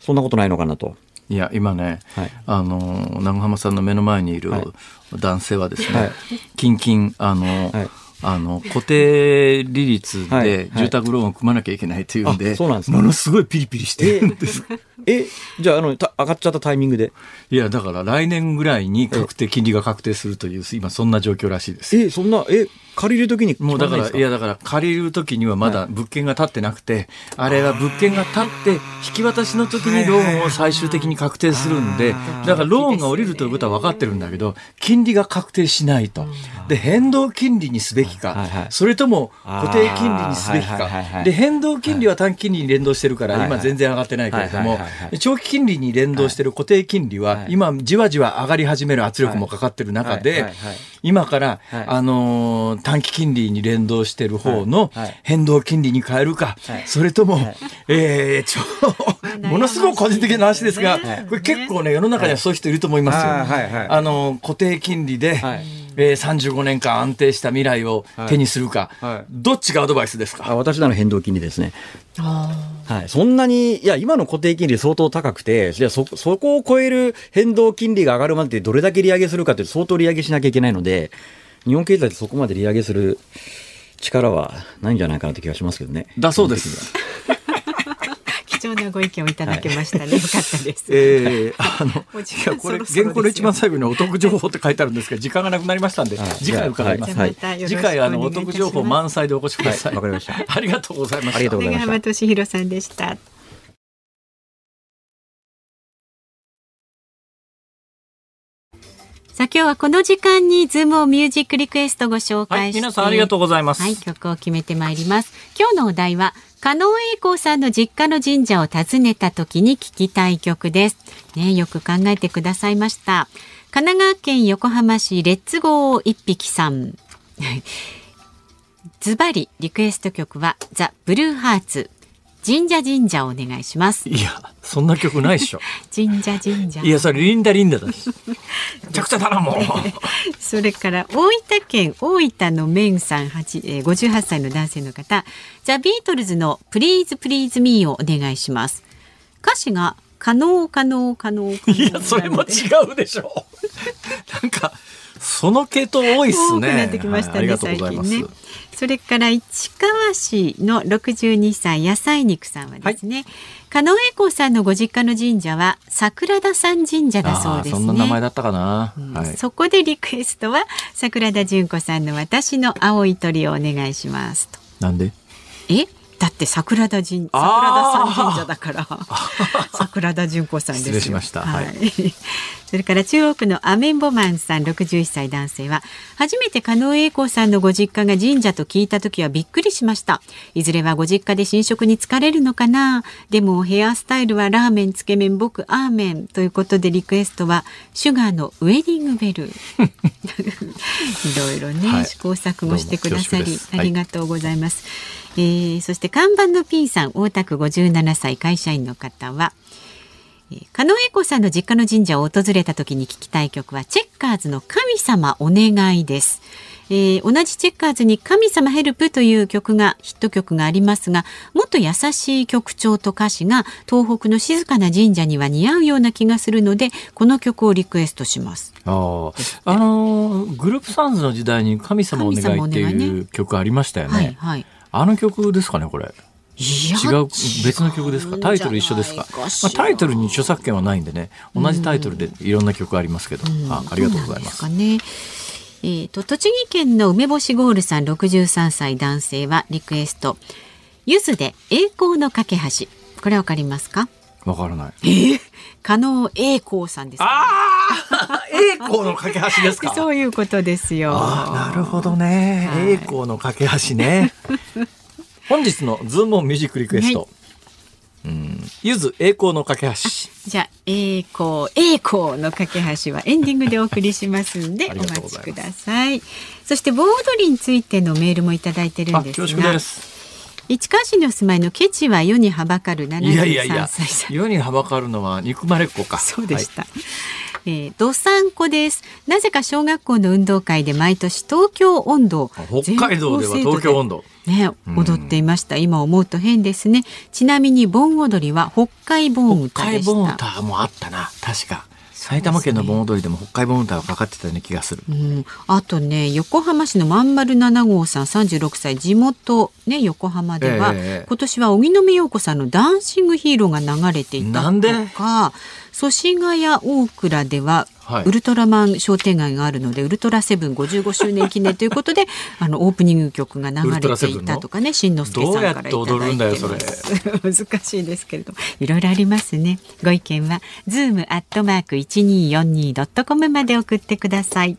そんなことないのかなと。いや、今ね、はい、あの、長浜さんの目の前にいる男性はですね、はい、キンキン、あの、はいあの固定利率で住宅ローンを組まなきゃいけないというんで、そうなんですものすごいピリピリしてるんです。え、じゃあ、あの、上がっちゃったタイミングで？いや、だから来年ぐらいに確定、金利が確定するという、今そんな状況らしいです。え、そんな、え、借りるときにもうだから、いやだから借りるときにはまだ物件が建ってなくて、はい、あれは物件が建って引き渡しのときにローンを最終的に確定するんで、だからローンが降りるということは分かってるんだけど、金利が確定しないと。で、変動金利にすべきか、それとも固定金利にすべきか。で、変動金利は短期金利に連動してるから、今全然上がってないけれども、長期金利に連動してる固定金利は、今じわじわ上がり始める圧力もかかってる中で、今から、あの短期金利に連動している方の変動金利に変えるか、それとも、えー、ちょ、ものすごく個人的な話ですが、これ結構ね、世の中にはそういう人いると思いますよ。あの、固定金利で、えー、35年間安定した未来を手にするか、はい。はい、どっちがアドバイスですか？私なら変動金利ですね。はい、そんなに、いや、今の固定金利相当高くて、いやそ、そこを超える変動金利が上がるまでどれだけ利上げするかって相当利上げしなきゃいけないので、日本経済でそこまで利上げする力はないんじゃないかなって気がしますけどね。だそうです。貴重なご意見をいただけましたね。はい、よかったです。ええー、あの、いや、これ、原稿の一番最後にお得情報って書いてあるんですけど、時間がなくなりましたんで、次回伺います。はい、次回、あの、お得情報満載でお越しください。わ、かりました。ありがとうございました。ありがとうございました。俊弘さんでした。さあ今日はこの時間にズームオンミュージックリクエストご紹介して、はい、皆さんありがとうございます。はい、曲を決めてまいります。今日のお題は加納栄子さんの実家の神社を訪ねた時に聞きたい曲です。ね、よく考えてくださいました。神奈川県横浜市レッツゴー一匹さん。ズバリリクエスト曲はザ・ブルーハーツ神社神社をお願いします。いや、そんな曲ないでしょ。神社神社い。や、それリンダリンダだし。めちゃくちゃだな、もう。それから大分県大分のメンさん8、えー、58歳の男性の方、ザ・ビートルズのプリーズプリーズミーをお願いします。歌詞が可能可能可能いや、それも違うでしょ。なんか、その系統多いっすね。多くなってきましたね、はい。最近ね。それから市川市の62歳野菜肉さんはですね、加納栄光さんのご実家の神社は桜田山神社だそうですね。そんな名前だったかな。うんはい。そこでリクエストは桜田純子さんの私の青い鳥をお願いしますと。なんで？え？だって桜田神桜田あー山神社だから。桜田純子さんですよ。失礼しました。はい。それから中央区のアメンボマンさん61歳男性は初めて加納栄光さんのご実家が神社と聞いた時はびっくりしました。いずれはご実家で新食に疲れるのかな？でもヘアスタイルはラーメンつけ麺僕アーメンということでリクエストはシュガーのウェディングベル。いろいろね、はい。試行錯誤してくださりありがとうございます、えーそして看板の P さん大田区57歳会社員の方はえー加納栄子さんの実家の神社を訪れた時に聞きたい曲はチェッカーズの神様お願いです。えー同じチェッカーズに神様ヘルプという曲がヒット曲がありますがもっと優しい曲調と歌詞が東北の静かな神社には似合うような気がするのでこの曲をリクエストします。あーあのーグループサンズの時代に神様お願いっていいう曲ありましたよね。はいはい。あの曲ですかね、これ。違う、別の曲ですか？タイトル一緒ですか？まあ、タイトルに著作権はないんでね、同じタイトルでいろんな曲ありますけど、あありがとうございます。えー、と栃木県の梅干しゴールさん63歳男性はリクエスト。ゆずで栄光の架け橋。これわかりますか？わからない。加納栄光さんです、ああ栄光の架け橋ですか？そういうことですよああ、なるほどね。はい栄光の架け橋ね。本日のズームミュージックリクエスト。はうん、ゆず栄光の架け橋。じゃあ栄光栄光の架け橋はエンディングでお送りしますんで あお待ちくださいそして盆踊りについてのメールもいただいてるんあ、です恐縮がです。市川市にお住まいのケチは世にはばかるいやいやい73や歳さん、世にはばかるのは憎まれっ子か。そうでした。えー、どさんこです。なぜか小学校の運動会で毎年東京温度はい北海道では東京温度。ね、踊っていました。今思うと変ですね。ちなみに盆踊りは北海盆歌でした。歌もあったな。確か。埼玉県の盆踊りでも北海盆歌がかかってたような気がする。うん、あとね横浜市のまんまる7号さん36歳地元ね横浜では、ええ今年は荻野目洋子さんのダンシングヒーローが流れていたなんで？とか祖師ヶ谷大倉では、はい。ウルトラマン商店街があるのでウルトラセブン55周年記念ということで あのオープニング曲が流れていたとかねしんのすけさんからいただいてどうやって踊るんだよそれ。ま す難しいですけれどもいろいろありますね。ご意見はズームアットマーク 1242.com まで送ってください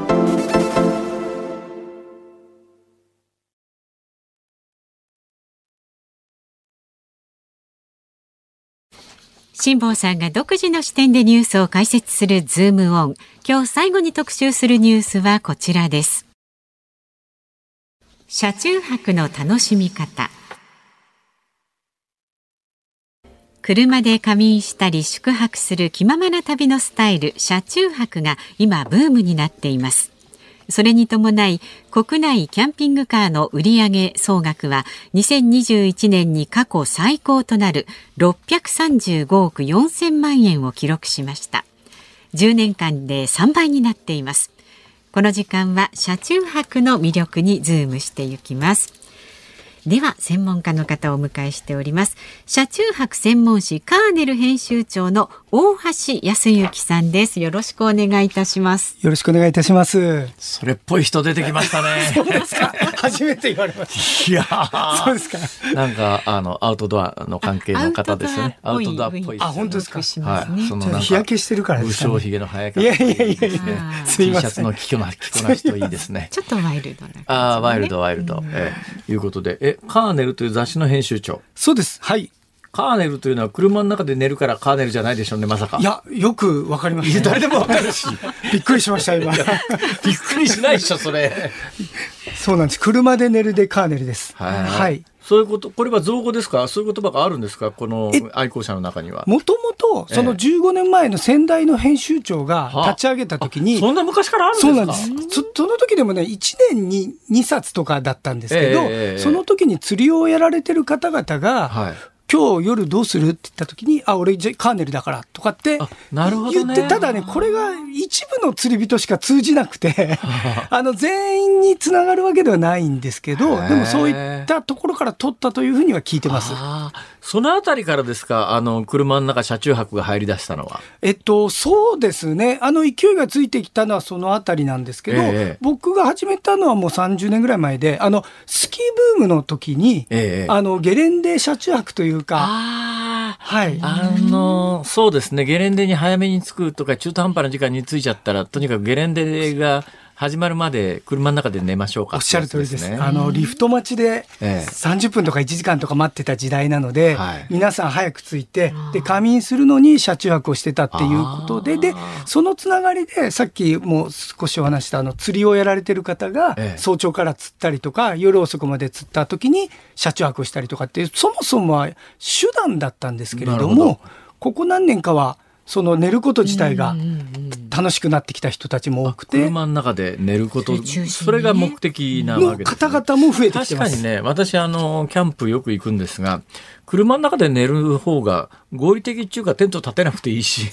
辛坊さんが独自の視点でニュースを解説するズームオン。今日最後に特集するニュースはこちらです。車中泊の楽しみ方。車で仮眠したり宿泊する気ままな旅のスタイル車中泊が今ブームになっています。それに伴い国内キャンピングカーの売上総額は2021年に過去最高となる635億4000万円を記録しました。10年間で3倍になっています。この時間は車中泊の魅力にズームしていきます。では専門家の方をお迎えしております。車中泊専門誌カーネル編集長の大橋康之さんです。よろしくお願いいたします。よろしくお願いいたします。それっぽい人出てきましたね。そうですか。初めて言われましいやそうですか。なんかあのアウトドアの関係の方ですよね。アウトドアっぽいあ本当ですか。はい。そのなんか日焼けしてるからですか、ね、武将髭の早い方。いやいやいやいや。すい T ません。シャツの着こな着こなしといいですね。ちょっとワイルドな、ね、ああワイルドワイルド、ええ。いうことでえカーネルという雑誌の編集長。そうです。はい。カーネルというのは車の中で寝るからカーネルじゃないでしょうねまさか。いやよくわかりました、ね、誰でもわかるし。びっくりしました今。びっくりしないでしょそれ。そうなんです。車で寝るでカーネルです。はい。はいそういうことこれは造語ですか？そういう言葉があるんですか？このえ愛好者の中には。もともとその15年前の先代の編集長が立ち上げた時に、そんな昔からあるんですか？そうなんです。そその時でもね1年に2冊とかだったんですけど、ええ。その時に釣りをやられてる方々が、はい今日夜どうする？って言った時に、あ、俺じゃカーネルだからとかってあなるほどね。言って、ただね、これが一部の釣り人しか通じなくて、あの、全員につながるわけではないんですけど、でもそういったところから取ったというふうには聞いてます。そのあたりからですか？あの車の中車中泊が入り出したのは。えっと、そうですね。あの勢いがついてきたのはそのあたりなんですけど、ええ僕が始めたのはもう30年ぐらい前で、あの、スキーブームの時に、ええあの、ゲレンデ車中泊というか、あはい。あのそうですね。ゲレンデに早めに着くとか中途半端な時間に着いちゃったらとにかくゲレンデが始まるまで車の中で寝ましょうか。おっしゃる通りです。ね。あの、リフト待ちでええ。30分とか1時間とか待ってた時代なので、はい。皆さん早く着いて、で、仮眠するのに車中泊をしてたっていうことで、で、そのつながりで、さっきも少しお話した、あの、釣りをやられてる方がええ、早朝から釣ったりとか、夜遅くまで釣った時に車中泊をしたりとかっていう、そもそもは手段だったんですけれども、ここ何年かは、その寝ること自体が楽しくなってきた人たちも多くて、車の中で寝ること、それが目的なわのけです、方々も増えてきてます。確かにね、私、あの、キャンプよく行くんですが、車の中で寝る方が合理的っていうか、テント立てなくていいし、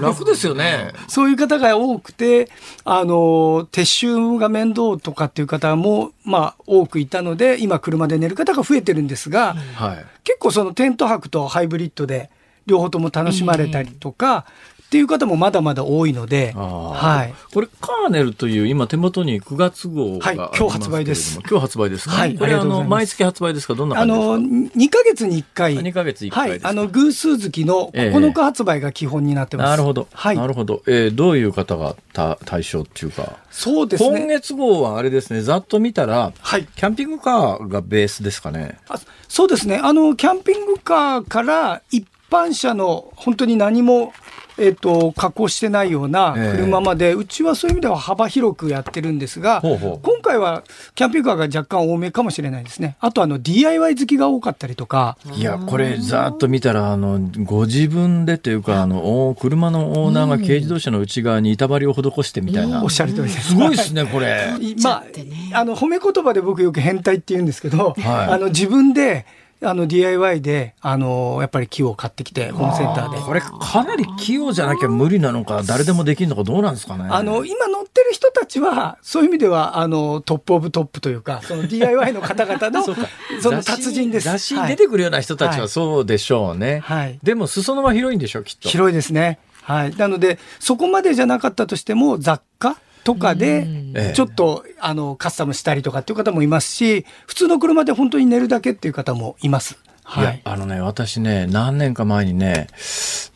楽ですよね。そういう方が多くて、あの、撤収が面倒とかっていう方も、まあ、多くいたので、今車で寝る方が増えてるんですが、はい。結構そのテント泊とハイブリッドで、両方とも楽しまれたりとか、っていう方もまだまだ多いので、はい。これ、カーネルという、今手元に9月号がありますけれども、はい今日発売です今日発売ですか、はいこれ、あの、毎月発売ですか？どんなあ感じですか？の、2ヶ月に1回。あ2ヶ月1回はい。あの、偶数月の9日発売が基本になってます。なるほど。はい。なるほど。えーどういう方がた対象っていうか。そうですね。今月号はあれですね、ざっと見たら、はい。キャンピングカーがベースですかね。あそうですね。あの、キャンピングカーから一般車の本当に何も、えっ、と、加工してないようなええ車まで、うちはそういう意味では幅広くやってるんですが、ほうほう今回はキャンピングカーが若干多めかもしれないですね。あと、あの、DIY 好きが多かったりとか、いや、これ、ざーっと見たら、あの、ご自分でというか、あの、お車のオーナーが軽自動車の内側に板張りを施してみたいな。おっしゃる通りです。すごいですね、これ。まあ、あの、褒め言葉で僕よく変態って言うんですけど、はいあの、自分で、あの、DIY で、あの、やっぱり木を買ってきて、ホームセンターで。これ、かなり器用じゃなきゃ無理なのか、誰でもできるのか、どうなんですかね。あの、今乗ってる人たちは、そういう意味では、あの、トップオブトップというか、その DIY の方々の、その達人です。雑誌にはい出てくるような人たちはそうでしょうね。はいでも、裾野は広いんでしょう、きっと。広いですね。はい。なので、そこまでじゃなかったとしても、雑貨とかでええ、ちょっと、あの、カスタムしたりとかっていう方もいますし、普通の車で本当に寝るだけっていう方もいます。いやはい。あのね、私ね、何年か前にね、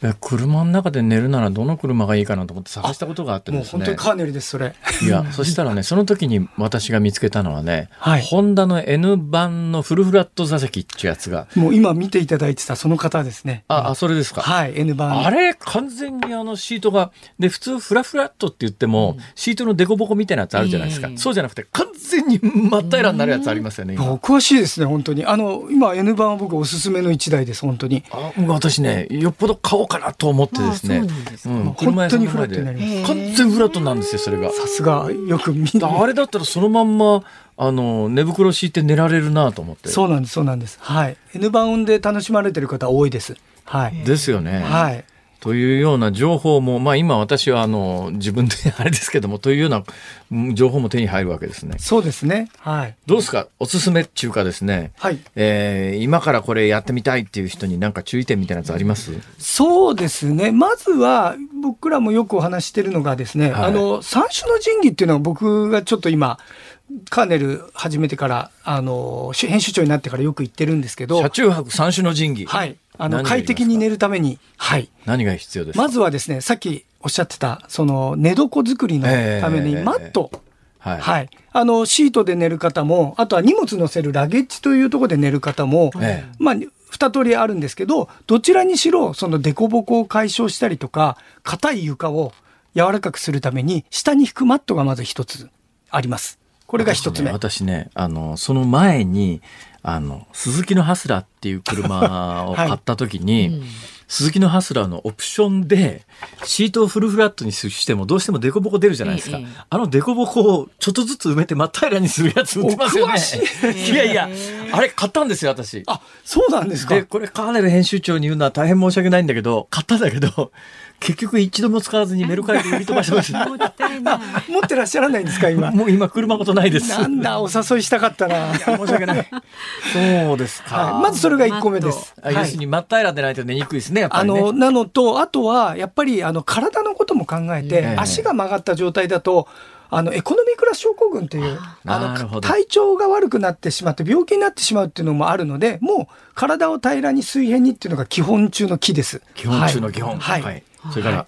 え車の中で寝るならどの車がいいかなと思って探したことがあってですね。もう本当にカーネルです、それ。いや、そしたらね、その時に私が見つけたのはね、はいホンダの N 版のフルフラット座席っていうやつが、もう今見ていただいてたその方ですね。あ、あ、それですか。はい、N 版。あれ、完全にあのシートが、で、普通フラフラットって言っても、シートのデコボコみたいなやつあるじゃないですか。ええそうじゃなくて、完全に真っ平らになるやつありますよね、今。お詳しいですね、本当に。あの、今 N 版は僕おすすめの一台です本当に。あ私ねよっぽど買おうかなと思ってですね。うなん本当にフラットになりでます完全フラットなんですよそれが。さすがよく見る。あれだったらそのまんまあの寝袋敷いて寝られるなと思って。そうなんですそうなんです。はい。N バウンで楽しまれてる方多いです。はい。ですよね。はい。というような情報も、まあ今私はあの自分で あれですけども、というようなうん情報も手に入るわけですね。そうですね。はい。どうですか？おすすめっていうかですね、はい。えー今からこれやってみたいっていう人に何か注意点みたいなやつあります？そうですね。まずは、僕らもよくお話ししてるのがですね、はいあの、三種の神器っていうのは僕がちょっと今、カーネル始めてから、あの、し編集長になってからよく言ってるんですけど車、中泊三種の神器。はい。あの、快適に寝るために、はい。何が必要ですか？まずはですね、さっきおっしゃってた、その、寝床作りのために、ええマット、はい。はい。あの、シートで寝る方も、あとは荷物乗せるラゲッジというところで寝る方も、ええまあ、二通りあるんですけど、どちらにしろ、その凸凹を解消したりとか、硬い床を柔らかくするために、下に引くマットがまず一つあります。これが一つ目。私ね、私ねあの、その前に、あの、鈴木のハスラーっていう車を 買った時に、鈴木のハスラーのオプションで、シートをフルフラットにしてもどうしてもデコボコ出るじゃないですか。ええあのデコボコをちょっとずつ埋めて真っ平らにするやつ売ってますよね。いやいや、あれ買ったんですよ、私。あ、そうなんですかで、これカーネル編集長に言うのは大変申し訳ないんだけど、買ったんだけど、結局一度も使わずにメルカリで売り飛ばしてました。もったいない。持ってらっしゃらないんですか、今？もう今車ごとないです。なんだ、お誘いしたかったな。申し訳ない。そうですか。はい、まずそれが1個目です。あ要するに真っ平らでないと寝にくいですね、やっぱりね。あの、なのと、あとは、やっぱり、あの、体のことも考えて、ええ足が曲がった状態だと、あの、エコノミークラス症候群っていう、あの、体調が悪くなってしまって病気になってしまうっていうのもあるので、もう、体を平らに水平にっていうのが基本中の木です。基本中の基本。はい。はい。それから、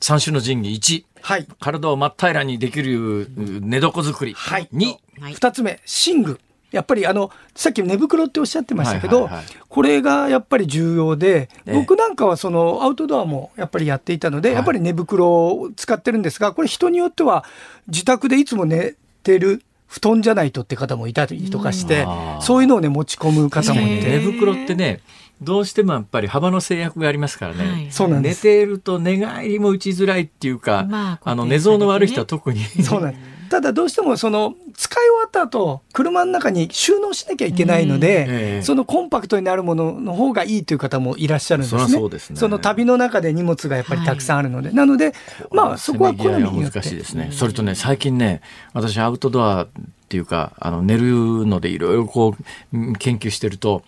三種の神器1。はい。体を真っ平らにできる寝床作り。はい2。はい二つ目、寝具。やっぱりあの、さっき寝袋っておっしゃってましたけど、はいはいはいこれがやっぱり重要で、ええ僕なんかはそのアウトドアもやっぱりやっていたので、はいやっぱり寝袋を使ってるんですが、これ人によっては自宅でいつも寝てる布団じゃないとって方もいたりとかしてそういうのをね、持ち込む方もいへて。寝袋ってね、どうしてもやっぱり幅の制約がありますからね。はいそうなんです。寝ていると寝返りも打ちづらいっていうか、まああの寝相の悪い人は特に。そうなんです。ただどうしてもその使い終わった後、車の中に収納しなきゃいけないので、うんええそのコンパクトになるものの方がいいという方もいらっしゃるんですね。そねの旅の中で荷物がやっぱりたくさんあるので。なので、まあそこは好みによって。難しいですね。それとね、最近ね、私アウトドアっていうか、あの、寝るのでいろいろこう、うん研究してると、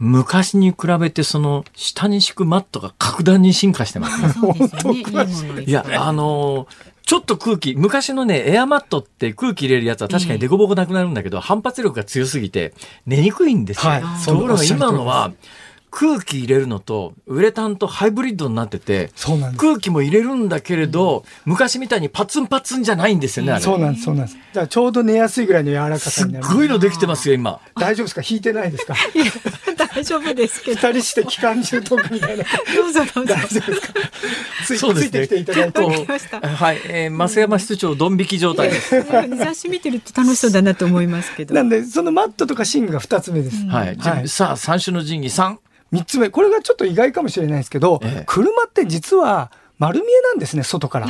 昔に比べてその下に敷くマットが格段に進化してますね。そうですよね。いや、あのーちょっと空気、昔のね、エアマットって空気入れるやつは確かにデコボコなくなるんだけど、反発力が強すぎて寝にくいんですよ。はいところが今のは空気入れるのとウレタンとハイブリッドになってて、そうなんです。空気も入れるんだけれど、昔みたいにパツンパツンじゃないんですよね、あれ。そうなんです、そうなんです。だからちょうど寝やすいぐらいの柔らかさになる。ごいのできてますよ、今。大丈夫ですか？引いてないですか？大丈夫ですけど。二人して機関銃トークみたいな。どうぞどうぞ。大丈夫ですか？ついそうですね。ついてきていただいて。はい、えー、増山室長、ドン引き状態です。雑誌見てると楽しそうだなと思いますけど。なんで、そのマットとか寝具が二つ目です。はい。じゃあはいさあ、三種の神器3。三つ目、これがちょっと意外かもしれないですけど、ええ。車って実は丸見えなんですね、外から。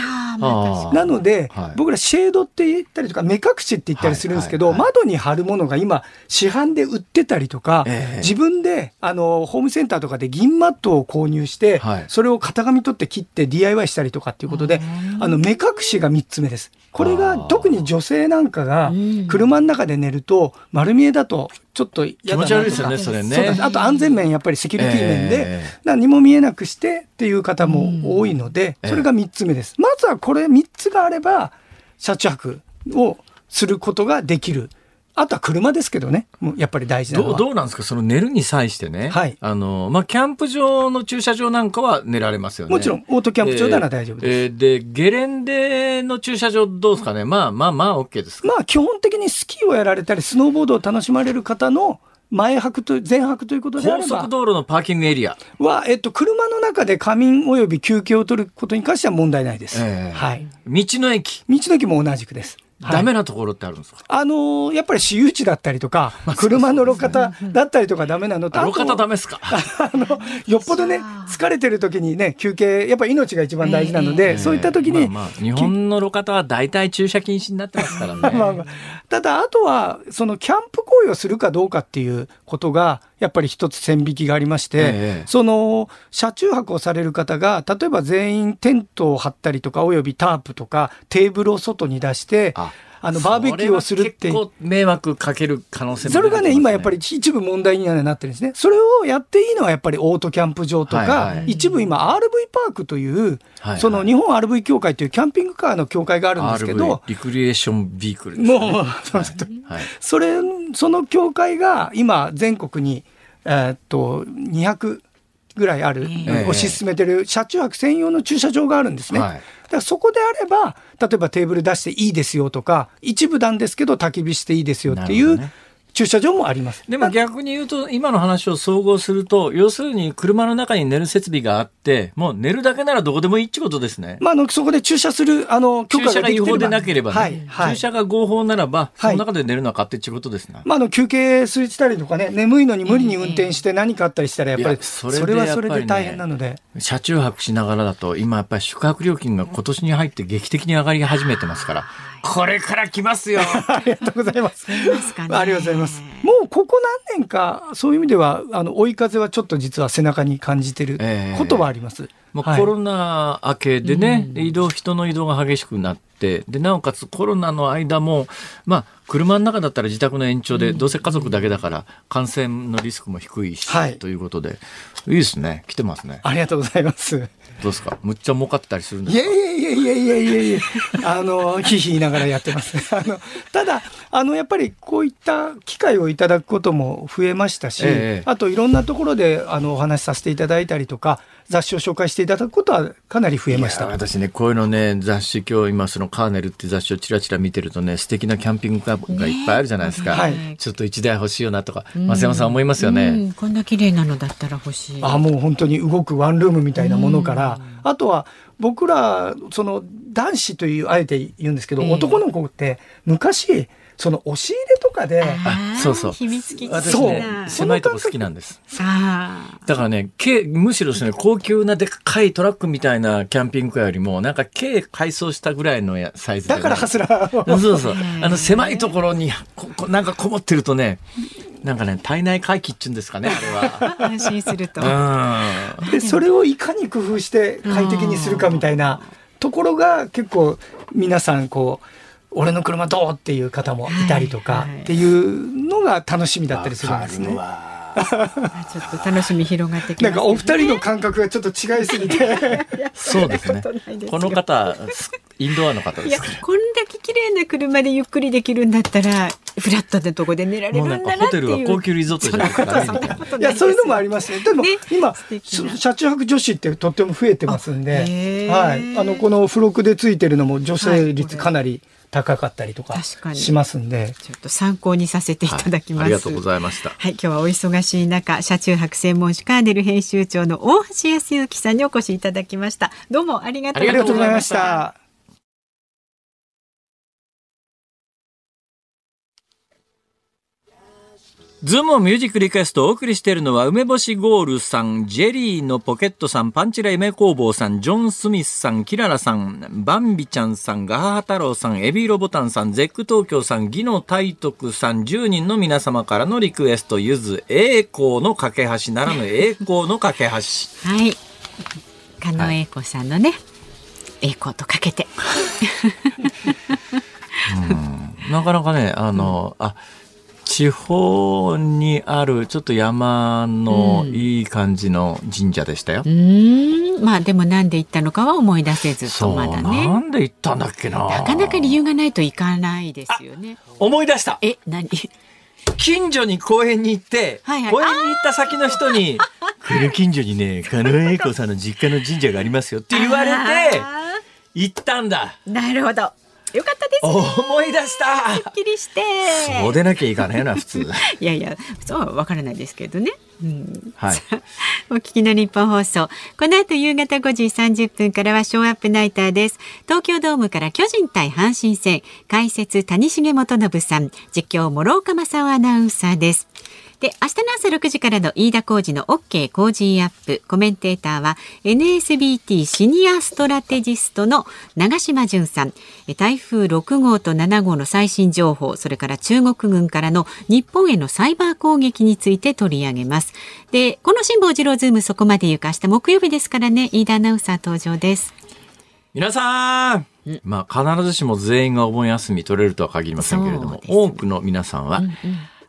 なので、はい。僕らシェードって言ったりとか、目隠しって言ったりするんですけど、はい。はいはい窓に貼るものが今、市販で売ってたりとか、ええ。自分で、あの、ホームセンターとかで銀マットを購入して、はい。それを型紙取って切って DIY したりとかっていうことで、あの、目隠しが3つ目です。これが特に女性なんかがうん。車の中で寝ると丸見えだとちょっと気持ち悪いですよね、それね。あと安全面、やっぱりセキュリティ面で、ええ。何も見えなくしてっていう方も多いので、うんそれが3つ目です。まずはこれ3つがあれば、車中泊をすることができる。あとは車ですけどね、やっぱり大事なのは。どうなんですか？その寝るに際してね。はいあの、まあ、キャンプ場の駐車場なんかは寝られますよね。もちろん、オートキャンプ場なら大丈夫です。えーで、ゲレンデの駐車場どうですかね？まあまあまあ OK ですか？まあ基本的にスキーをやられたり、スノーボードを楽しまれる方の前泊と、前泊ということであれば高速、道路のパーキングエリア。は、えっと、車の中で仮眠及び休憩を取ることに関しては問題ないです。ええはい。道の駅。道の駅も同じくです。ダメなところってあるんですか、あのーやっぱり私有地だったりとか、車の路肩だったりとかダメなのと、路肩ダメですか？あの、よっぽどね、疲れてる時にね、休憩、やっぱり命が一番大事なので、そういった時に、まあまあ日本の路肩は大体駐車禁止になってますからね。まあまあただ、あとは、そのキャンプ行為をするかどうかっていうことが、やっぱり一つ線引きがありまして、ええ。その、車中泊をされる方が、例えば全員テントを張ったりとか、およびタープとか、テーブルを外に出して、ああの、バーベキューをするって迷惑かける可能性もそれがね、今やっぱり。り一部問題にはなってるんですね。それをやっていいのはやっぱりオートキャンプ場とか、はいはい。一部今 RV パークという、はいはい。その日本 RV 協会というキャンピングカーの協会があるんですけ RV ど、リクリエーションビークルですね、もう、それ、その協会が今全国に、えーっと、200ぐらいある、え推し進めてる車中泊専用の駐車場があるんですね。はい。だからそこであれば、例えばテーブル出していいですよとか、一部なんですけど焚き火していいですよっていうね駐車場もあります。でも逆に言うと、今の話を総合すると、要するに車の中に寝る設備があって、もう寝るだけならどこでもいいってことですね。まあ、あのそこで駐車するあの許駐可が違法でなければね、はいはい。駐車が合法ならば、そはい。の中で寝るのは勝手ってことですね。まあ、あの休憩したりとかね、眠いのに無理に運転して何かあったりしたら、やっぱりそそれはそれで大変なので、車中泊しながらだと、今やっぱり宿泊料金が今年に入って劇的に上がり始めてますから、これから来ますよ。ありがとうございます。ますかねありがとうございます。もうここ何年か、そういう意味では、あの追い風はちょっと実は背中に感じてるええことはあります。はいもうコロナ明けでね、移動、人の移動が激しくなって、で、なおかつコロナの間も、まあ、車の中だったら自宅の延長で、どうせ家族だけだから、感染のリスクも低いし、はいということで、いいですね。来てますね。ありがとうございます。どうですか？むっちゃ儲かったりするんですか？いやいやいやいやいやいやいや、あの、ひいひいながらやってます。あの、ただ、あの、やっぱりこういった機会をいただくことも増えましたし、ええ。あといろんなところで、あの、お話しさせていただいたりとか、雑誌を紹介していただくことはかなり増えましいやた。私ね、こういうのね、雑誌、今日今そのカーネルって雑誌をちらちら見てるとね、素敵なキャンピングカーがいっぱいあるじゃないですか。はいちょっと一台欲しいよなとか、増山さん思いますよね。うんこんな綺麗なのだったら欲しい。あもう本当に動くワンルームみたいなものから、あとは僕らその男子というあえて言うんですけど、ええ男の子って昔その押し入れとかでそうそう。秘密基地私そうね、狭いとこ好きなんです。あだからね、軽、むしろですね、高級なでっかいトラックみたいなキャンピングカーよりも、なんか軽改装したぐらいのやサイズで、だからハスラーを。そうそう。あの、狭いところにここ、なんかこもってるとね、なんかね、体内回帰っていうんですかね、ああ、安心すると。でそれをいかに工夫して快適にするかみたいなところが結構皆さんこう俺の車どうっていう方もいたりとかはい。はいっていうのが楽しみだったりするんですね。あちょっと楽しみ広がってきます、なんかお二人の感覚がちょっと違いすぎて。そうですね。この方、インドアの方いやですから。こんだけ綺麗な車でゆっくりできるんだったらフラットなとこで寝られるんだなっていう。かホテルは高級リゾートじゃないですいやそういうのもありまますね。でも、ね今素敵な。車中泊女子ってとっても増えてますんあではい、あのこの付録でついてるのも女性率かなり高かったりとか確かにしますんで、ちょっと参考にさせていただきます、ありがとうございました。はい、今日はお忙しい中、車中泊専門誌カーネル編集長の大橋康之さんにお越しいただきました。どうもありがとうありございました。がとうございました。ズームオンミュージックリクエストをお送りしているのは、梅干しゴールさん、ジェリーのポケットさん、パンチラ夢工房さん、ジョン・スミスさん、キララさん、バンビちゃんさん、ガハハ太郎さん、エビーロボタンさん、ゼック東京さん、ギノタイトクさん、10人の皆様からのリクエスト、ゆず、栄光の架け橋ならぬ 栄光の架け橋。はい。加納栄子さんのね、栄光とかけて。なかなかね、あの、あ、地方にあるちょっと山のいい感じの神社でしたよ。うーん、まあでもなんで行ったのかは思い出せずそう、とまだね。なんで行ったんだっけな。なかなか理由がないと行かないですよね。思い出したえ、何？近所に公園に行って、はいはい公園に行った先の人に、この近所にね、加納栄子さんの実家の神社がありますよって言われて、あ行ったんだ。ーなるほど。よかったです思い出したすっきりしてそうでなきゃいかないな普通 いやいやそうはわからないですけどね。うん、はいお聞きの日本放送。この後夕方5時30分からはショーアップナイターです。東京ドームから巨人対阪神戦。解説谷繁元信さん。実況諸岡正夫アナウンサーです。で、明日の朝6時からの飯田浩二の OK 工事アップ。コメンテーターは NSBT シニアストラテジストの長島純さん。え台風6号と7号の最新情報、それから中国軍からの日本へのサイバー攻撃について取り上げます。で、この辛坊治郎ズームそこまで言うか明日木曜日ですからね、飯田アナウンサー登場です。皆さんまあ必ずしも全員がお盆休み取れるとは限りませんけれども、ね多くの皆さんは、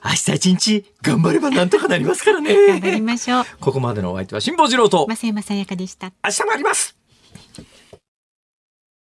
明日一日頑張ればなんとかなりますから 頑張りね。ましょう。ここまでのお相手は辛坊治郎と、増山さやかでした。明日もあります